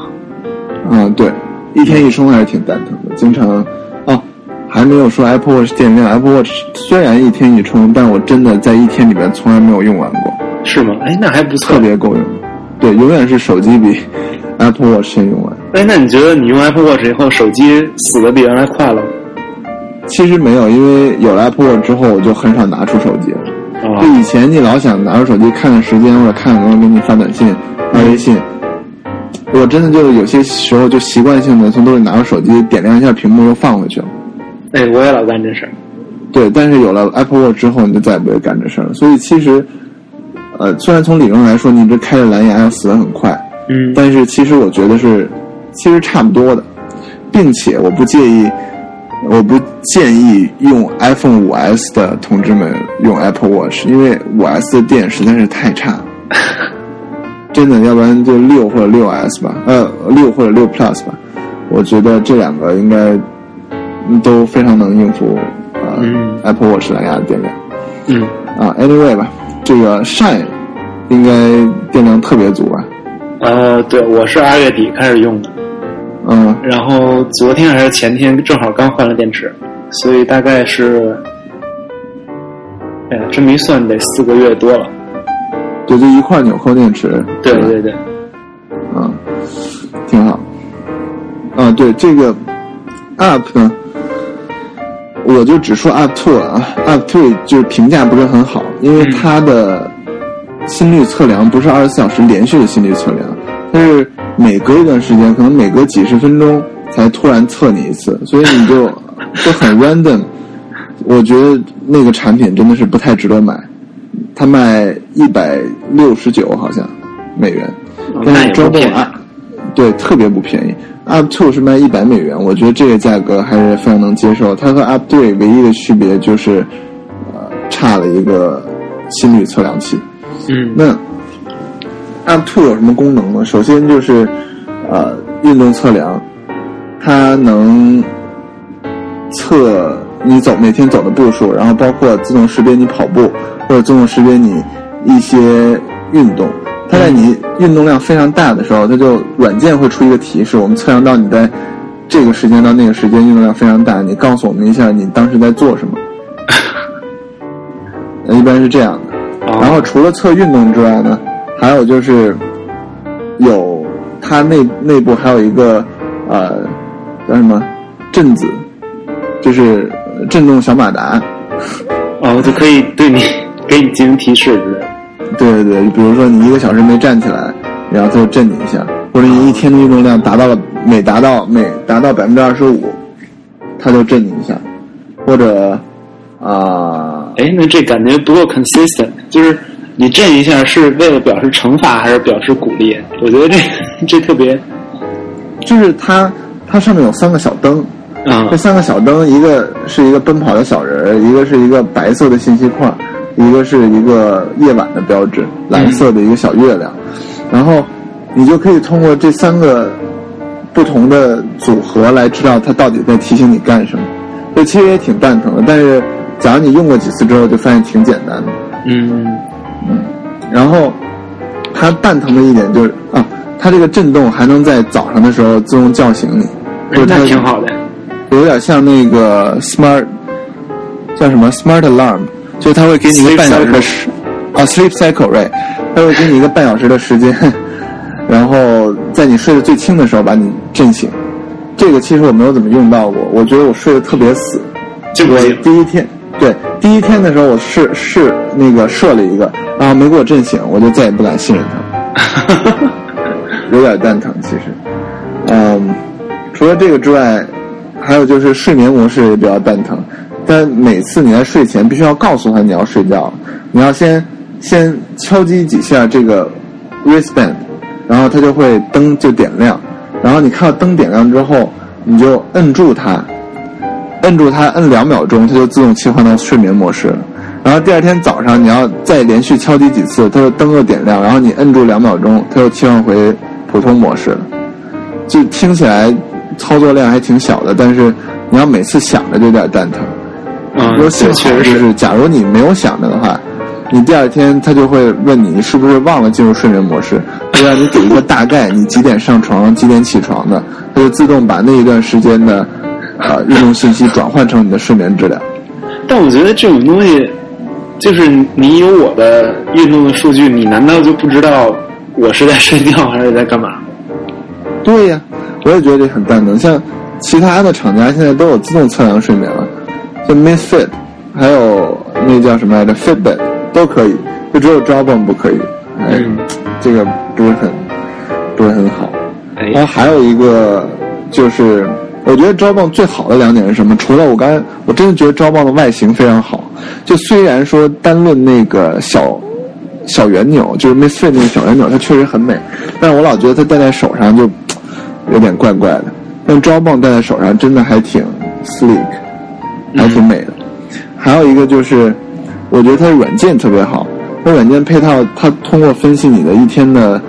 嗯，对，一天一充还是挺蛋疼的，经常哦，还没有说 Apple Watch 电量，Apple Watch 虽然一天一充，但我真的在一天里面从来没有用完过，是吗？哎，那还不错特。别够用。对，永远是手机比 Apple Watch 先用完。哎，那你觉得你用 Apple Watch 以后，手机死的比原来快了吗？其实没有，因为有了 Apple Watch 之后，我就很少拿出手机了。啊就以前你老想拿出手机看看时间，或者看看有没有给你发短信、发微信，我真的就是有些时候就习惯性的从兜里拿出手机，点亮一下屏幕又放回去了。哎，我也老干这事儿。对，但是有了 Apple Watch 之后，你就再也不会干这事儿了。所以其实，呃，虽然从理论来说，你这开着蓝牙要死的很快，嗯，但是其实我觉得是，其实差不多的，并且我不介意，我不建议用 iPhone 五 S 的同志们用 Apple Watch，因为五 S 的电实在是太差了，真的，要不然就六或者六 S 吧，呃，六或者六 Plus 吧，我觉得这两个应该嗯都非常能应付呃、嗯 Apple Watch 蓝牙的电量。嗯，啊，anyway 吧，这个 Shine 应该电量特别足吧？呃，对，我是二月底开始用的，嗯，然后昨天还是前天正好刚换了电池，所以大概是，哎呀，这么一算得四个月多了。对，就一块纽扣电池，对对对，嗯，挺好。啊，对这个 Up 呢，我就只说 Up Two 了啊，Up Two 就是评价不是很好，因为嗯它的心率测量不是二十四小时连续的心率测量，它是每隔一段时间，可能每隔几十分钟才突然测你一次，所以你就 就很 random。我觉得那个产品真的是不太值得买，它卖一百六十九好像美元，但是那也不 Jawbone 便宜。啊，对，特别不便宜。Up Two 是卖一百美元，我觉得这个价格还是非常能接受。它和 Up Three 唯一的区别就是，呃，差了一个心率测量器。嗯那 Up Two 有什么功能呢？首先就是，呃，运动测量，它能测你走每天走的步数，然后包括自动识别你跑步或者自动识别你一些运动。它在你运动量非常大的时候，它就软件会出一个提示，我们测量到你在这个时间到那个时间运动量非常大，你告诉我们一下你当时在做什么。一般是这样的。哦然后除了测运动之外呢，还有就是有它内内部还有一个呃叫什么振子，就是呃震动小马达。哦，就可以对你给你进行提示之类的。对对对，比如说你一个小时没站起来，然后它就震你一下，或者你一天的运动量达到了每达到每达到百分之二十五，它就震你一下，或者啊、哎，那这感觉不够 consistent，就是你震一下是为了表示惩罚还是表示鼓励？我觉得这 这特别就是它它上面有三个小灯，啊这三个小灯，一个是一个奔跑的小人儿，一个是一个白色的信息框，一个是一个夜晚的标志，蓝色的一个小月亮。然后你就可以通过这三个不同的组合来知道它到底在提醒你干什么。这其实也挺蛋疼的，但是假如你用过几次之后，就发现挺简单的。嗯嗯然后它蛋疼的一点就是啊，它这个震动还能在早上的时候自动叫醒你，那挺好的。有点像那个 smart 叫什么 smart alarm，就是它会给你一个半小时的时啊 sleep cycle right，它会给你一个半小时的时间，然后在你睡得最轻的时候把你震醒。这个其实我没有怎么用到过，我觉得我睡得特别死。我第一天对第一天的时候我试试那个设了一个，然后没给我震醒，我就再也不敢信任它了。有点蛋疼，其实。嗯，除了这个之外，还有就是睡眠模式也比较蛋疼。但每次你在睡前必须要告诉他你要睡觉，你要先先敲击几下这个 wristband，然后它就会灯就点亮，然后你看到灯点亮之后，你就摁住它，摁住它摁两秒钟，它就自动切换到睡眠模式了。然后第二天早上你要再连续敲击几次，它的灯又点亮，然后你摁住两秒钟，它又切换回普通模式了。就听起来操作量还挺小的，但是你要每次想着就有点蛋疼。嗯，说幸好确实，就是是，假如你没有想着的话，你第二天他就会问你是不是忘了进入睡眠模式，就让你给一个大概，你几点上床、几点起床的，它就自动把那一段时间的呃运动信息转换成你的睡眠质量。但我觉得这种东西，就是你有我的运动的数据，你难道就不知道我是在睡觉还是在干嘛？对呀，我也觉得这很蛋疼。像其他的厂家现在都有自动测量睡眠了，像 Misfit，还有那叫什么来着 Fitbit 都可以，就只有 Jawbone 不可以。哎，嗯这个不是很不是很好。然后哎，还有一个就是，我觉得招棒最好的两点是什么？除了我刚才，我真的觉得招棒的外形非常好。就虽然说单论那个小小圆钮，就是 Misfit 那个小圆钮，它确实很美，但是我老觉得它戴在手上就有点怪怪的。但招棒戴在手上真的还挺 sleek，还挺美的。还有一个就是，我觉得它的软件特别好，它软件配套，它通过分析你的一天的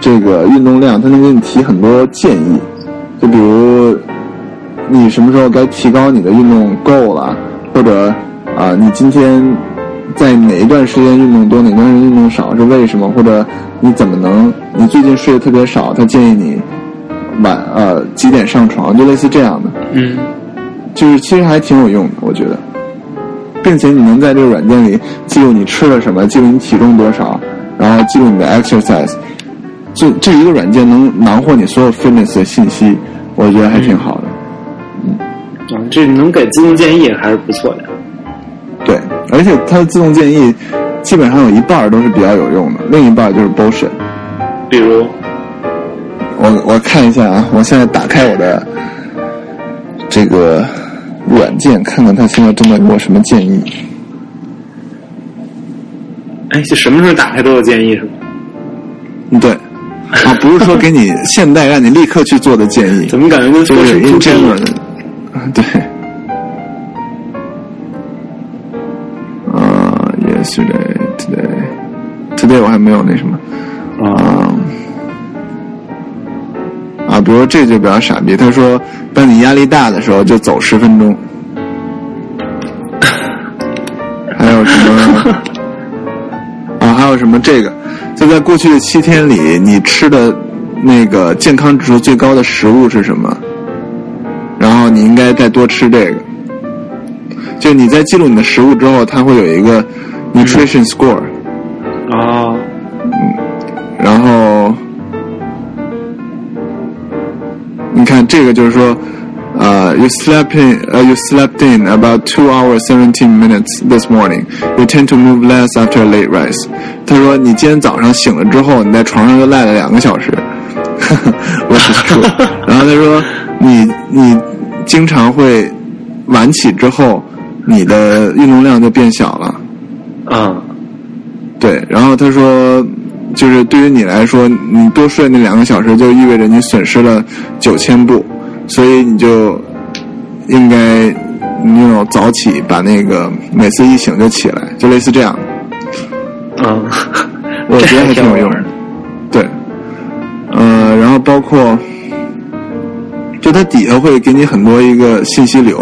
这个运动量，它能给你提很多建议，就比如你什么时候该提高你的运动够了，或者啊、你今天在哪一段时间运动多，哪段时间运动少是为什么，或者你怎么能，你最近睡得特别少，他建议你晚呃几点上床，就类似这样的。嗯就是其实还挺有用的，我觉得，并且你能在这个软件里记录你吃了什么，记录你体重多少，然后记录你的 exercise，这这一个软件能囊括你所有 fitness 的信息，我觉得还挺好的。啊，这能给自动建议还是不错的。对，而且它的自动建议基本上有一半儿都是比较有用的，另一半儿就是 bullshit。比如，我我看一下啊，我现在打开我的这个软件，看看他现在正在给我什么建议。哎，就什么时候打开都有建议是吗？嗯对，啊，不是说给你现代让你立刻去做的建议，怎么感觉跟就是说是 in 不建议 general，对。啊、y e s t e r d a y today today 我还没有那什么，啊？啊、啊，比如说这就比较傻逼，他说，当你压力大的时候就走十分钟，还有什么？啊，还有什么这个？就在过去的七天里，你吃的那个健康指数最高的食物是什么？然后你应该再多吃这个。就你在记录你的食物之后，它会有一个 nutrition score，、看这个就是说，呃、y o u slept in，呃、y o u slept in about two hours seventeen minutes this morning. You tend to move less after a late rise. 他说你今天早上醒了之后，你在床上又赖了两个小时 true. 然后他说你你经常会晚起之后，你的运动量就变小了。啊，对，然后他说，就是对于你来说，你多睡那两个小时，就意味着你损失了九千步，所以你就应该，你要早起，把那个每次一醒就起来，就类似这样。嗯，我觉得还挺有用的。对，呃，然后包括，就它底下会给你很多一个信息流，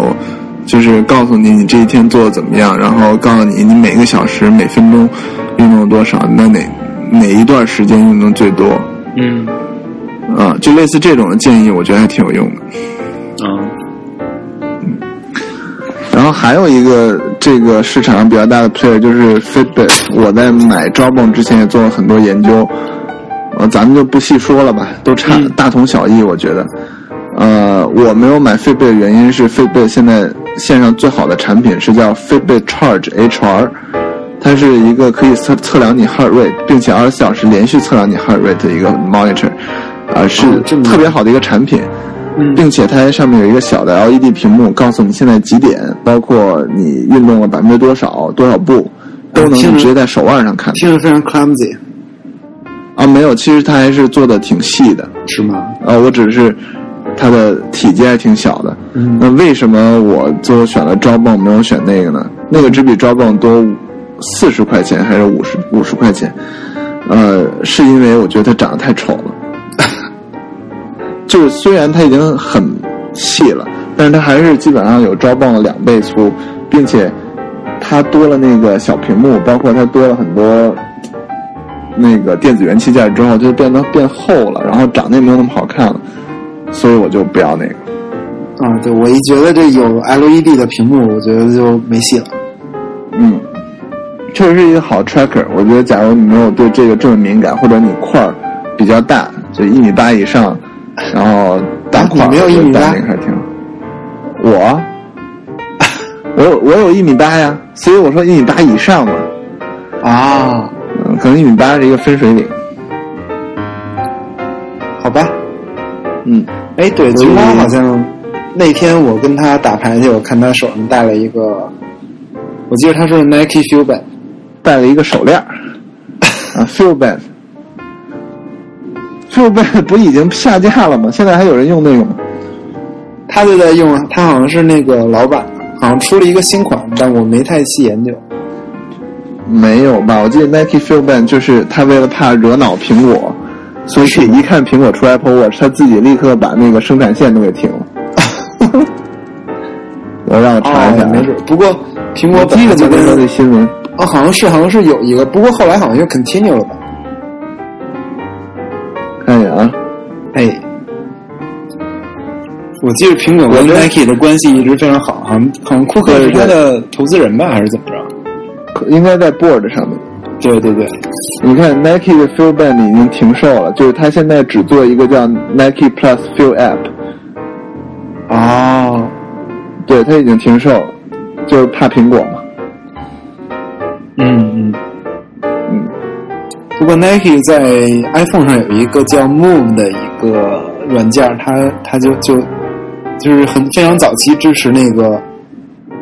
就是告诉你你这一天做的怎么样，然后告诉你你每个小时每分钟运动多少，那哪哪一段时间运动最多，嗯。啊、就类似这种的建议，我觉得还挺有用的。啊嗯然后还有一个这个市场上比较大的 player 就是 Fitbit，我在买 Jawbone 之前也做了很多研究，呃，咱们就不细说了吧，都差、嗯。大同小异，我觉得。呃，我没有买 Fitbit 的原因是 Fitbit 现在线上最好的产品是叫 Fitbit Charge HR，它是一个可以测测量你 heart rate，并且二十四小时连续测量你 heart rate 的一个 monitor，啊、是特别好的一个产品。嗯并且它上面有一个小的 LED 屏幕，告诉你现在几点，包括你运动了百分之多少、多少步，都能直接在手腕上看。听着非常 clumsy，啊，没有，其实它还是做的挺细的。是吗？啊，我只是它的体积还挺小的。嗯那为什么我最后选了招泵，没有选那个呢？那个只比招泵多四十块钱还是五十五十块钱？呃，是因为我觉得它长得太丑了。就是虽然它已经很细了，但是它还是基本上有招棒的两倍粗，并且它多了那个小屏幕，包括它多了很多那个电子元器件之后，就变得变厚了，然后长得也没有那么好看了，所以我就不要那个。啊，对我一觉得这有 LED 的屏幕，我觉得就没戏了。嗯，确实是一个好 tracker。我觉得，假如你没有对这个这么敏感，或者你块儿比较大，就一米八以上，然后大块儿，你没有一米八那挺好。我我有我有一米八呀，所以我说一米八以上嘛。啊，嗯，可能一米八是一个分水岭。好吧。嗯，哎，对，菊花好像那天我跟他打牌去，我看他手上戴了一个，我记得他是 Nike Fuel Band。戴了一个手链儿啊 f e e l b a n d f e e l b a n d 不已经下架了吗？现在还有人用那个吗？他就在用，他好像是那个老板，好像出了一个新款，但我没太细研究。没有吧？我记得 Nike f e e l b a n d 就是他为了怕惹恼苹果，所以一看苹果出 Apple Watch，他自己立刻把那个生产线都给停了。我让我查一下，哦没事。不过苹果我本来就跟这跟新闻，哦，好像是好像是有一个，不过后来好像又 continue 了吧？看一眼啊，哎，我记得苹果跟 Nike 的关系一直非常好，好像好像库克是他的投资人吧，还是怎么着？可应该在 Board 上面。对对对，你看 Nike 的 Fuel Band 已经停售了，就是他现在只做一个叫 Nike Plus Fuel App，哦，对，他已经停售了，就是怕苹果嘛。嗯嗯嗯。不过 Nike 在 iPhone 上有一个叫 Move 的一个软件，它它就就就是很非常早期支持那个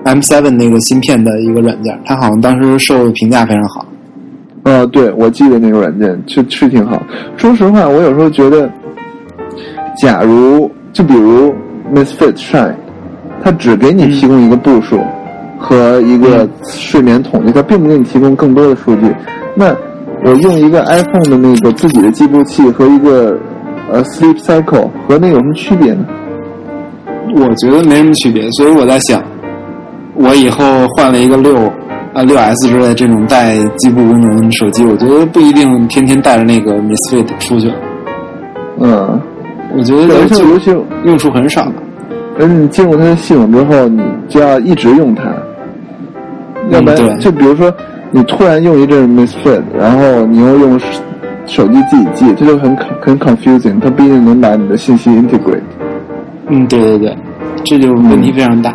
M7 那个芯片的一个软件，它好像当时受评价非常好。呃，对，我记得那个软件确是挺好。说实话，我有时候觉得，假如就比如 Misfit Shine，它只给你提供一个步数和一个睡眠统计，它并不给你提供更多的数据。那我用一个 iPhone 的那个自己的计步器和一个呃 Sleep Cycle 和那有什么区别呢？我觉得没什么区别，所以我在想，我以后换了一个六啊六 S 之类这种带计步功能的手机，我觉得不一定天天带着那个 Misfit 出去了。嗯，我觉得而且就尤其用处很少。而且你进入它的系统之后，你就要一直用它，要不然、就比如说你突然用一阵 Misfit，然后你又用手机自己记，这就很很 confusing，它不一定能把你的信息 integrate。嗯，对对对，这就问题非常大。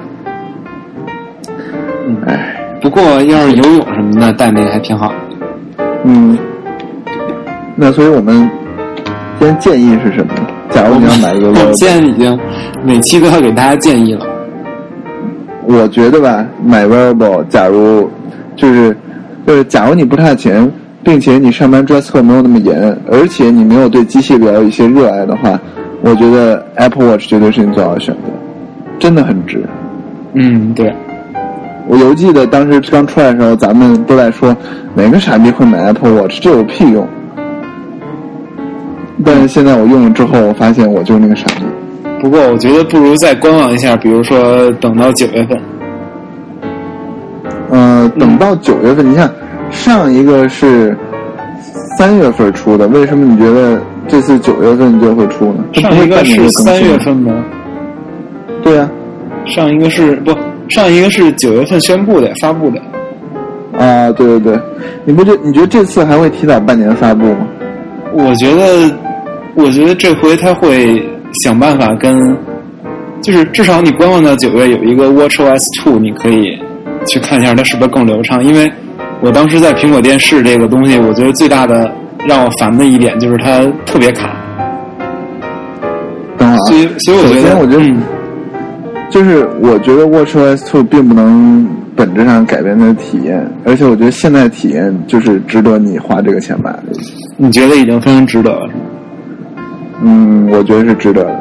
嗯，唉，不过要是游泳什么的带那个还挺好。嗯，那所以我们今天建议是什么呢？假如你要买一个我现在已经每期都要给大家建议了。我觉得吧，买 wearable，假如就是就是，假如你不差钱，并且你上班 dress code 没有那么严，而且你没有对机械表有一些热爱的话，我觉得 Apple Watch 绝对是你最好的选择，真的很值。嗯，对，我犹记得当时刚出来的时候，咱们都在说哪个傻逼会买 Apple Watch，这有屁用。但是现在我用了之后，我发现我就是那个傻逼。不过我觉得不如再观望一下，比如说等到九月份。呃，等到九月份，你看上一个是三月份出的，为什么你觉得这次九月份就会出呢？上一个是三？月份吗？对呀、上一个是不？上一个是九月份宣布的发布的。啊，对对对，你不觉你觉得这次还会提早半年发布吗？我觉得，我觉得这回他会想办法跟，就是至少你观望到九月有一个 WatchOS Two，你可以去看一下它是不是更流畅。因为我当时在苹果电视这个东西，我觉得最大的让我烦的一点就是它特别卡，等会儿啊所以所以我觉得，首先我觉得嗯就是我觉得 WatchOS Two 并不能本质上改变它的体验，而且我觉得现在体验就是值得你花这个钱买的。你觉得已经非常值得了，是吗？嗯，我觉得是值得的。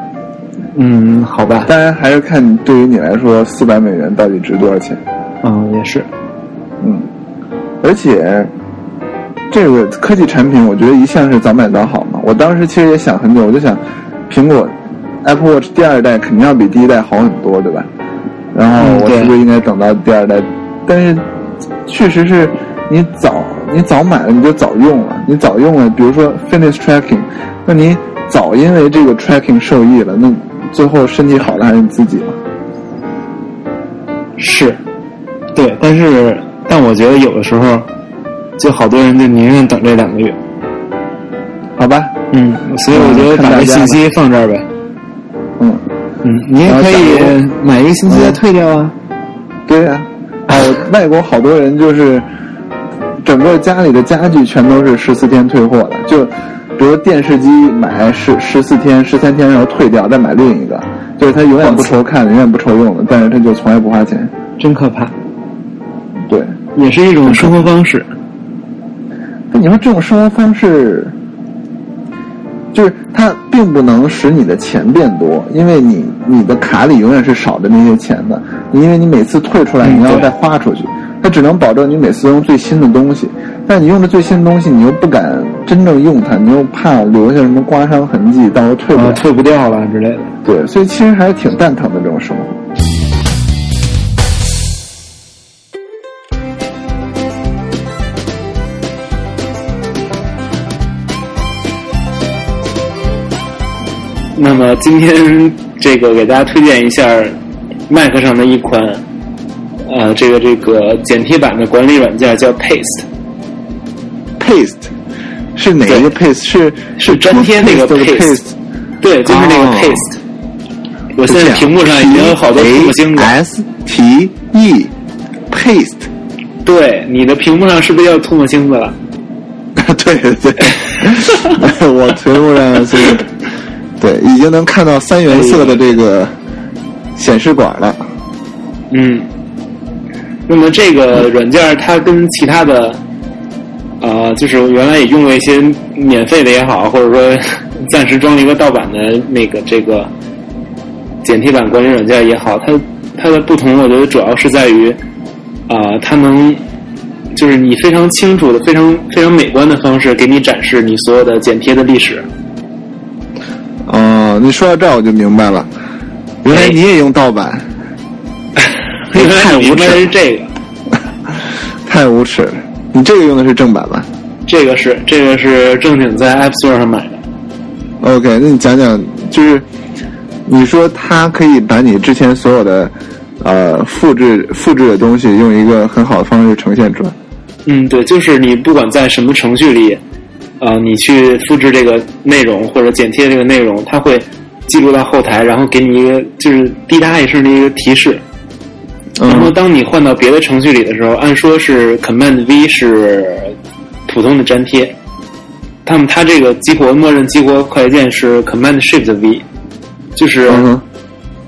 嗯，好吧，当然还是看对于你来说，四百美元到底值多少钱。嗯，也是，嗯，而且这个科技产品，我觉得一向是早买早好嘛。我当时其实也想很久，我就想，苹果 Apple Watch 第二代肯定要比第一代好很多，对吧？然后我是不是应该等到第二代？但是确实是你早你早买了，你就早用了，你早用了，比如说 Fitness Tracking，那你早因为这个 Tracking 受益了，那最后身体好的还是你自己嘛？是，对，但是但我觉得有的时候，就好多人就宁愿等这两个月。好吧，嗯，所以我觉得把这信息放这儿呗。嗯。嗯，你也可以买一个星期再退掉啊。对对啊，啊，外国好多人就是整个家里的家具全都是十四天退货的，就比如电视机买十十四天、十三天，然后退掉，再买另一个，就是他永远不愁看的，永远不愁用的，但是他就从来不花钱。真可怕，对，也是一种生活方式。那你说这种生活方式，就是它并不能使你的钱变多，因为你你的卡里永远是少的那些钱的，因为你每次退出来你要再花出去，它只能保证你每次用最新的东西，但你用的最新的东西，你又不敢真正用它，你又怕留下什么刮伤痕迹，到时候退不啊，了。退不掉了之类的。对，所以其实还是挺蛋疼的这种生活。那么今天这个给大家推荐一下 Mac 上的一款，呃，这个这个剪贴板的管理软件叫 Paste，Paste 是哪一个 Paste？是是粘贴那个 Paste。对，就是那个哦 Paste。我现在屏幕上已经有好多吐星子，S T E Paste。对，你的屏幕上是不是要吐沫星子了？对 对对，我屏幕上是，对，已经能看到三原色的这个显示管了。嗯，那么这个软件它跟其他的，呃，就是原来也用过一些免费的也好，或者说 暂时装了一个盗版的那个这个剪贴版管理软件也好，它它的不同，我觉得主要是在于，啊、它能就是你非常清楚的、非常非常美观的方式给你展示你所有的剪贴的历史。哦，你说到这儿我就明白了，原来你也用盗版，原来太无是耻，这个。太无耻了。你这个用的是正版吧这个是这个是正经在 App Store 上买的，？OK，那你讲讲，就是你说它可以把你之前所有的呃复制复制的东西用一个很好的方式呈现出来。嗯，对，就是你不管在什么程序里，呃，你去复制这个内容或者剪贴这个内容，它会记录到后台，然后给你一个就是滴答一声的一个提示。然后嗯当你换到别的程序里的时候，按说是 Command V 是普通的粘贴，他们它这个激活默认激活快捷键是 Command Shift V，就是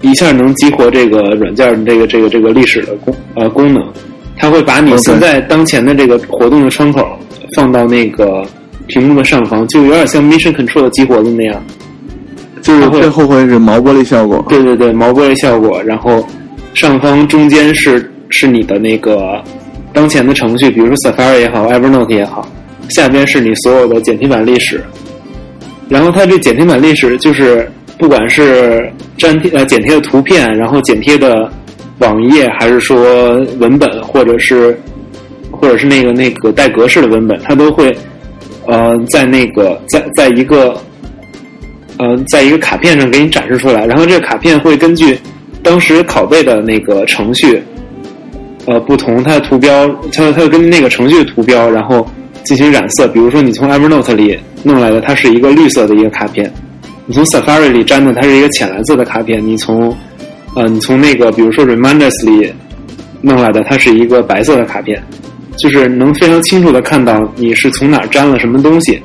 一下能激活这个软件的这个这个这个历史的功呃功能，它会把你现在当前的这个活动的窗口放到那个屏幕的上方，就有点像 Mission Control 激活的那样。就是会最后会是毛玻璃效果。对对对，毛玻璃效果，然后上方中间是是你的那个当前的程序，比如说 Safari 也好，Evernote 也好，下边是你所有的剪贴板历史。然后它这剪贴板历史就是不管是粘贴呃剪贴的图片，然后剪贴的网页，还是说文本，或者是或者是那个那个带格式的文本，它都会呃在那个在在一个呃，在一个卡片上给你展示出来，然后这个卡片会根据当时拷贝的那个程序，呃，不同它的图标，它它会根据那个程序的图标，然后进行染色。比如说你从 Evernote 里弄来的，它是一个绿色的一个卡片；你从 Safari 里粘的，它是一个浅蓝色的卡片；你从呃，你从那个比如说 Reminders 里弄来的，它是一个白色的卡片，就是能非常清楚的看到你是从哪儿粘了什么东西。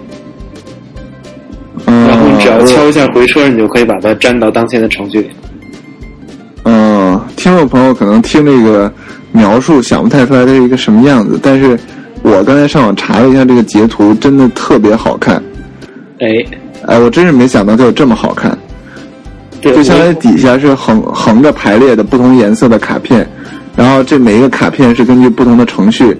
嗯，然后你只要敲一下回车，你就可以把它粘到当前的程序里。嗯，听众朋友可能听这个描述想不太出来它是一个什么样子，但是我刚才上网查了一下这个截图，真的特别好看。哎，哎，我真是没想到它有这么好看，对，就相当于底下是横横着排列的不同颜色的卡片，然后这每一个卡片是根据不同的程序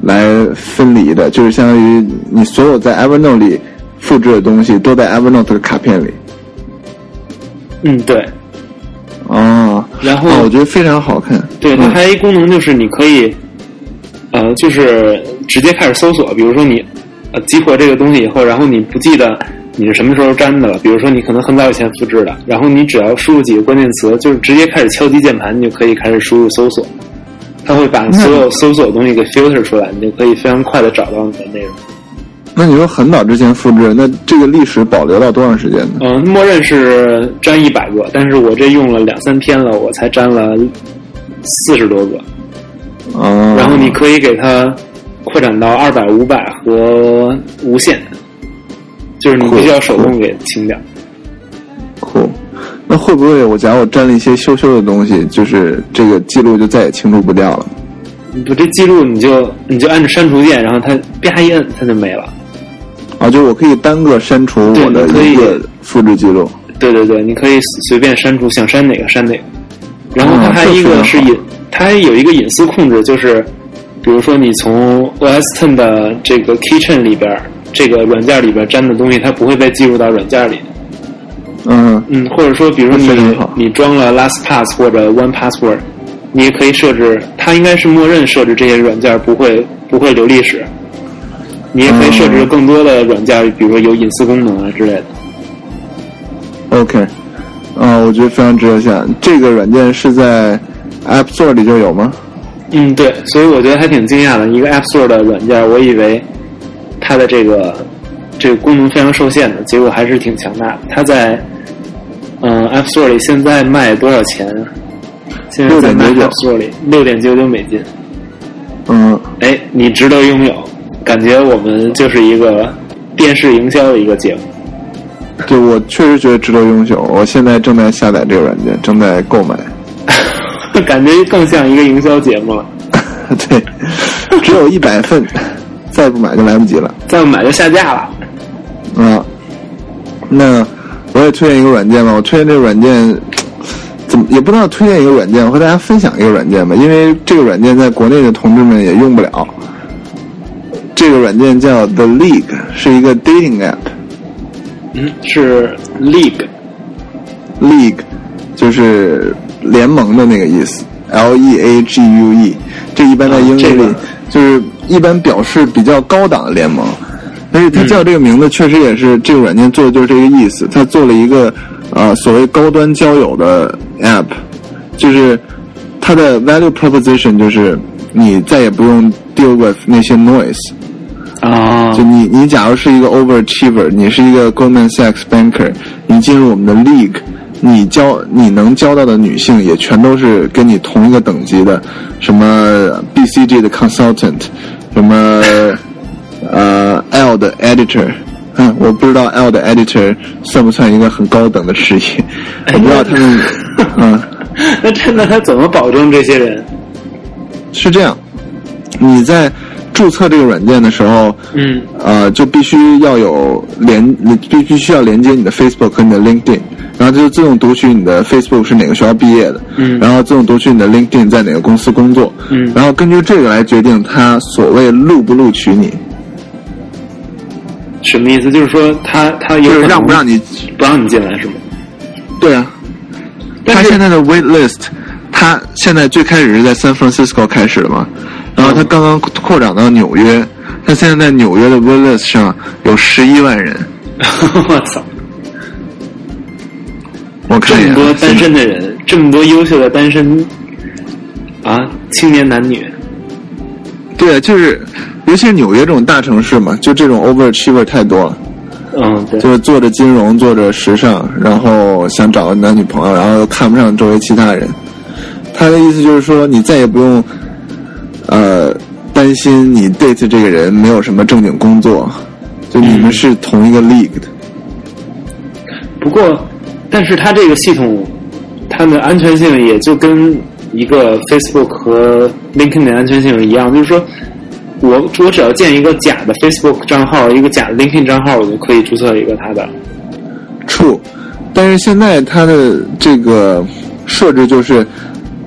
来分离的，就是相当于你所有在 Evernote 里复制的东西都在 Evernote 的卡片里。嗯对，哦，然后、哦我觉得非常好看。对它嗯还有一功能就是你可以，呃，就是直接开始搜索，比如说你呃激活这个东西以后，然后你不记得你是什么时候粘的了，比如说你可能很早以前复制的，然后你只要输入几个关键词，就是直接开始敲击键盘，你就可以开始输入搜索。它会把所有搜索的东西给 filter 出来，你就可以非常快的找到你的内容。那你说很早之前复制，那这个历史保留到多长时间呢？嗯，默认是粘一百个，但是我这用了两三天了，我才粘了四十多个。哦，然后你可以给它扩展到二百、五百和无限，就是你必须要手动给清掉。酷。那会不会我假如我粘了一些羞羞的东西，就是这个记录就再也清除不掉了？不，这记录你就你就按着删除键，然后它啪一摁，它就没了。啊，就是我可以单个删除我的一个复制记录。对对对，你可以随便删除，想删哪个删哪个。然后它还一个是隐，它还有一个隐私控制，就是比如说你从 OS Ten 的这个 Kitchen 里边儿，这个软件里边粘的东西，它不会被记录到软件里。嗯嗯，或者说，比如说你你装了 LastPass 或者 One Password，你也可以设置，它应该是默认设置这些软件不会不会留历史。你也可以设置嗯更多的软件，比如说有隐私功能啊之类的。，OK，啊，我觉得非常值得下。这个软件是在 App Store 里就有吗？嗯，对，所以我觉得还挺惊讶的。一个 App Store 的软件，我以为它的这个这个功能非常受限的，结果还是挺强大的。它在嗯、App Store 里现在卖多少钱？现在在卖6.99 App Store 里六点九九美金。嗯，哎，你值得拥有，感觉我们就是一个电视营销的一个节目。对我确实觉得值得拥有。我现在正在下载这个软件，正在购买。感觉更像一个营销节目了。对，只有一百份，再不买就来不及了。再不买就下架了。啊，那我也推荐一个软件吧。我推荐这个软件，怎么也不知道推荐一个软件，我和大家分享一个软件吧。因为这个软件在国内的同志们也用不了。这个软件叫 The League，是一个 dating app。嗯，是 League。League 就是联盟的那个意思，L E A G U E，这一般在英语里、啊这个就是一般表示比较高档的联盟。而且它叫这个名字，确实也是这个软件做的就是这个意思。它做了一个呃所谓高端交友的 app，就是它的 value proposition 就是你再也不用 deal with 那些 noise。啊就你你假如是一个 overachiever，你是一个 Goldman Sachs banker，你进入我们的 league，你交你能交到的女性也全都是跟你同一个等级的，什么 BCG 的 consultant，什么呃 L 的 editor。嗯，我不知道 L 的 editor 算不算一个很高等的职业，我不知道他们，嗯，那真的他怎么保证这些人？是这样，你在注册这个软件的时候，嗯。呃，就必须要有连，你必必须要连接你的 Facebook 和你的 LinkedIn，然后它就自动读取你的 Facebook 是哪个学校毕业的，嗯。然后自动读取你的 LinkedIn 在哪个公司工作，嗯。然后根据这个来决定他所谓录不录取你，什么意思？就是说他他有让不让你，不让你进来是吗？对啊，但现在的 wait list，它现在最开始是在 San Francisco 开始的嘛，然后他刚刚扩展到纽约，他现在在纽约的 wait list 上有十一万人，我操，我看这么多单身的人，这么多优秀的单身啊青年男女，对，就是，尤其是纽约这种大城市嘛，就这种 overachiever 太多了，嗯对，就是做着金融，做着时尚，然后想找个男女朋友，然后又看不上周围其他人。他的意思就是说，你再也不用，呃，担心你 date 这个人没有什么正经工作，就你们是同一个 league 的。不过，但是它这个系统，它的安全性也就跟一个 Facebook 和 LinkedIn 的安全性一样，就是说我我只要建一个假的 Facebook 账号，一个假的 LinkedIn 账号，我就可以注册一个它的。True，但是现在它的这个设置就是，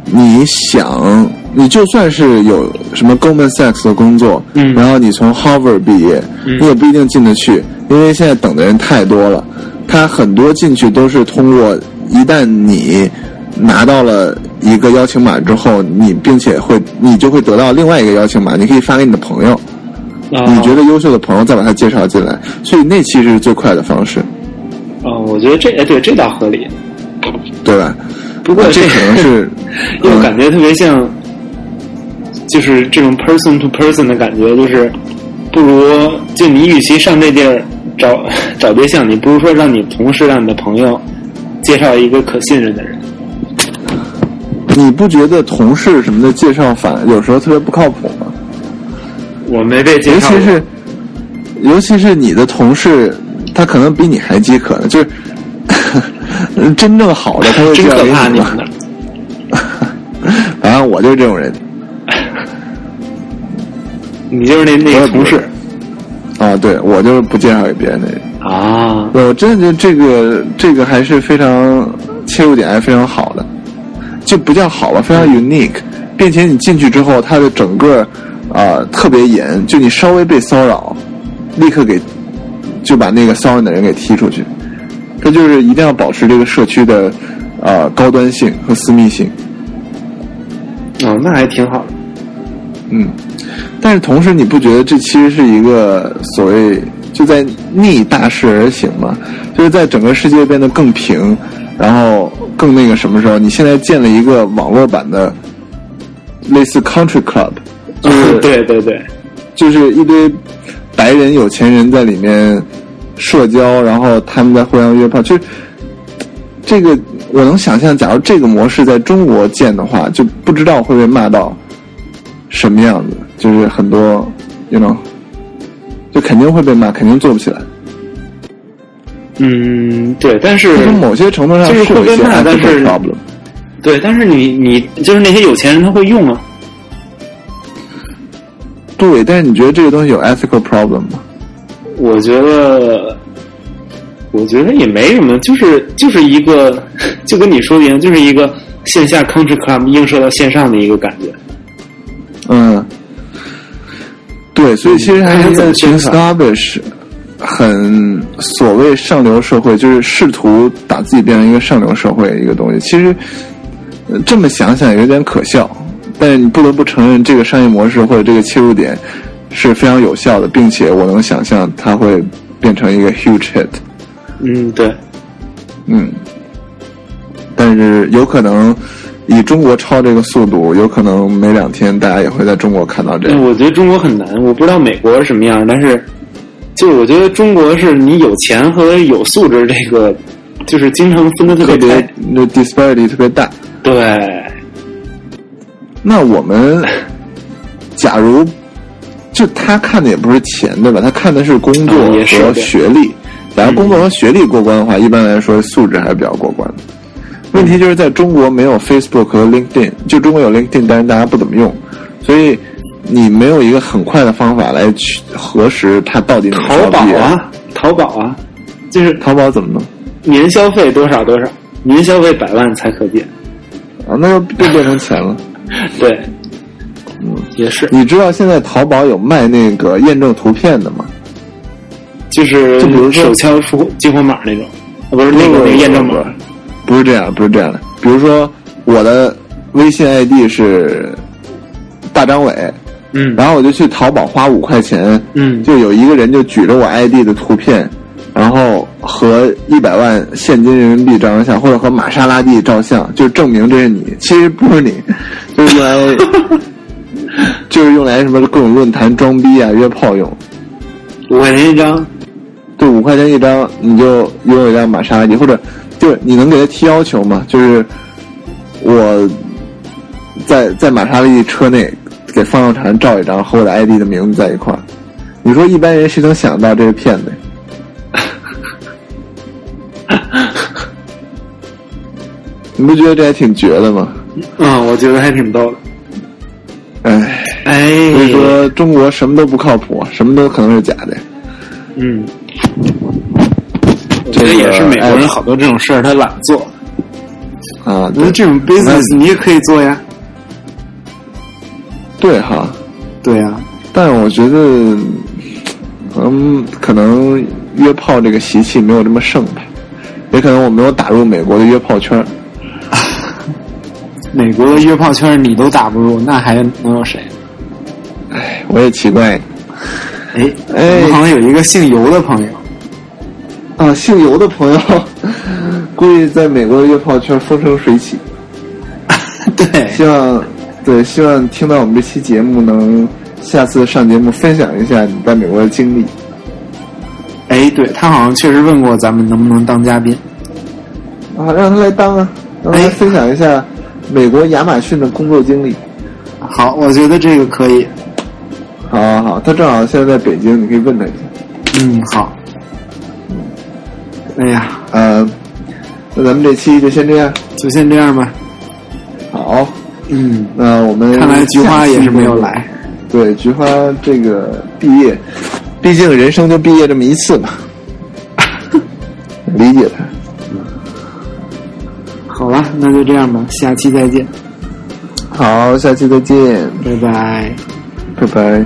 你想，你就算是有什么 Goldman Sachs 的工作，嗯。然后你从 Harvard 毕业，嗯。你也不一定进得去，因为现在等的人太多了。他很多进去都是通过，一旦你拿到了一个邀请码之后，你并且会，你就会得到另外一个邀请码，你可以发给你的朋友，啊。你觉得优秀的朋友再把他介绍进来，所以那其实是最快的方式，哦，我觉得这哎对这倒合理，对吧？不过这可能是因为我感觉特别像，就是这种 person to person 的感觉，就是不如就你与其上这地儿找找对象，你不如说让你同事让你的朋友介绍一个可信任的人。你不觉得同事什么的介绍反有时候特别不靠谱吗？我没被介绍，尤其是尤其是你的同事，他可能比你还饥渴呢，就是 真正好的他会介绍给真可怕！你 反正我就是这种人你就是那那个同事啊，对我就是不介绍给别人的人。啊。我真的觉得这个这个还是非常切入点还是非常好的，就不叫好吧，非常 unique，并且你进去之后，它的整个啊、特别严，就你稍微被骚扰，立刻给就把那个骚扰你的人给踢出去。这就是一定要保持这个社区的啊、高端性和私密性，哦，那还挺好的。嗯。但是同时，你不觉得这其实是一个所谓就在逆大势而行吗？就是在整个世界变得更平，然后更那个什么时候？你现在建了一个网络版的类似 country club，就是 对对对，就是一堆白人有钱人在里面社交，然后他们在互相约炮，就是这个我能想象，假如这个模式在中国建的话，就不知道会被骂到什么样子，就是很多，you know，就肯定会被骂，肯定做不起来。嗯，对，但是从某些程度上就是会被骂但是。对，但是你你就是那些有钱人他会用啊。对，但是你觉得这个东西有 ethical problem 吗？我觉得，我觉得也没什么，就是就是一个，就跟你说的一样，就是一个线下 country club 映射到线上的一个感觉。嗯，对，所以其实还是一个挺看他怎么宣 snobbish，很所谓上流社会，就是试图把自己变成一个上流社会的一个东西。其实、呃这么想想有点可笑，但是你不得不承认，这个商业模式或者这个切入点是非常有效的，并且我能想象它会变成一个 huge hit。嗯，对，嗯，但是有可能以中国超这个速度，有可能没两天大家也会在中国看到这个。我觉得中国很难，我不知道美国是什么样，但是就是我觉得中国是你有钱和有素质这个，就是经常分的特别开。那 disparity 特别大。对，那我们 假如就他看的也不是钱，对吧？他看的是工作和学历。假如工作和学历过关的话，一般来说素质还是比较过关的。问题就是在中国没有 Facebook 和 LinkedIn，就中国有 LinkedIn，但是大家不怎么用，所以你没有一个很快的方法来去核实它到底哪淘宝。啊，淘宝啊，就是淘宝怎么弄？年消费多少多少，年消费百万才可见。啊，那就就变成钱了。对，嗯，也是，你知道现在淘宝有卖那个验证图片的吗？就是就比如说手敲出激活码那种，啊不是那个那个验证码。不是这样，不是这样的。比如说我的微信 ID 是大张伟，嗯然后我就去淘宝花五块钱，嗯，就有一个人就举着我 ID 的图片，然后和一百万现金人民币照张相，或者和玛莎拉蒂照相，就证明这是你。其实不是你，就是用来 就是用来什么各种论坛装逼啊、约炮用。五块钱一张。对，五块钱一张，你就拥有一辆玛莎拉蒂，或者就是你能给他提要求吗？就是我在在玛莎拉蒂车内给方向盘照一张，和我的 ID 的名字在一块儿。你说一般人谁能想到这是骗子？你不觉得这还挺绝的吗？嗯，我觉得还挺逗的。哎，哎，所以说中国什么都不靠谱，什么都可能是假的。嗯，我觉得也是美国人好多这种事儿他懒做。啊，我觉得这种 business 你也可以做呀。对哈，对呀，但我觉得，嗯，可能约炮这个习气没有这么盛吧，也可能我没有打入美国的约炮圈儿。美国的约炮圈你都打不入，那还能有谁？哎，我也奇怪哎，哎我好像有一个姓尤的朋友，啊，姓尤的朋友，估计在美国的约炮圈风生水起。对，希望对，希望听到我们这期节目能下次上节目分享一下你在美国的经历。哎，对他好像确实问过咱们能不能当嘉宾。啊，让他来当啊，让他来哎分享一下美国亚马逊的工作经历。好，我觉得这个可以。好好好，他正好现在在北京，你可以问他一下。嗯，好。哎呀，呃，那咱们这期就先这样。就先这样吧。好，嗯，那我们看来菊花也是没有来。对，菊花这个毕业，毕竟人生就毕业这么一次嘛，理解他。好了，那就这样吧，下期再见，好，下期再见，拜拜。拜拜。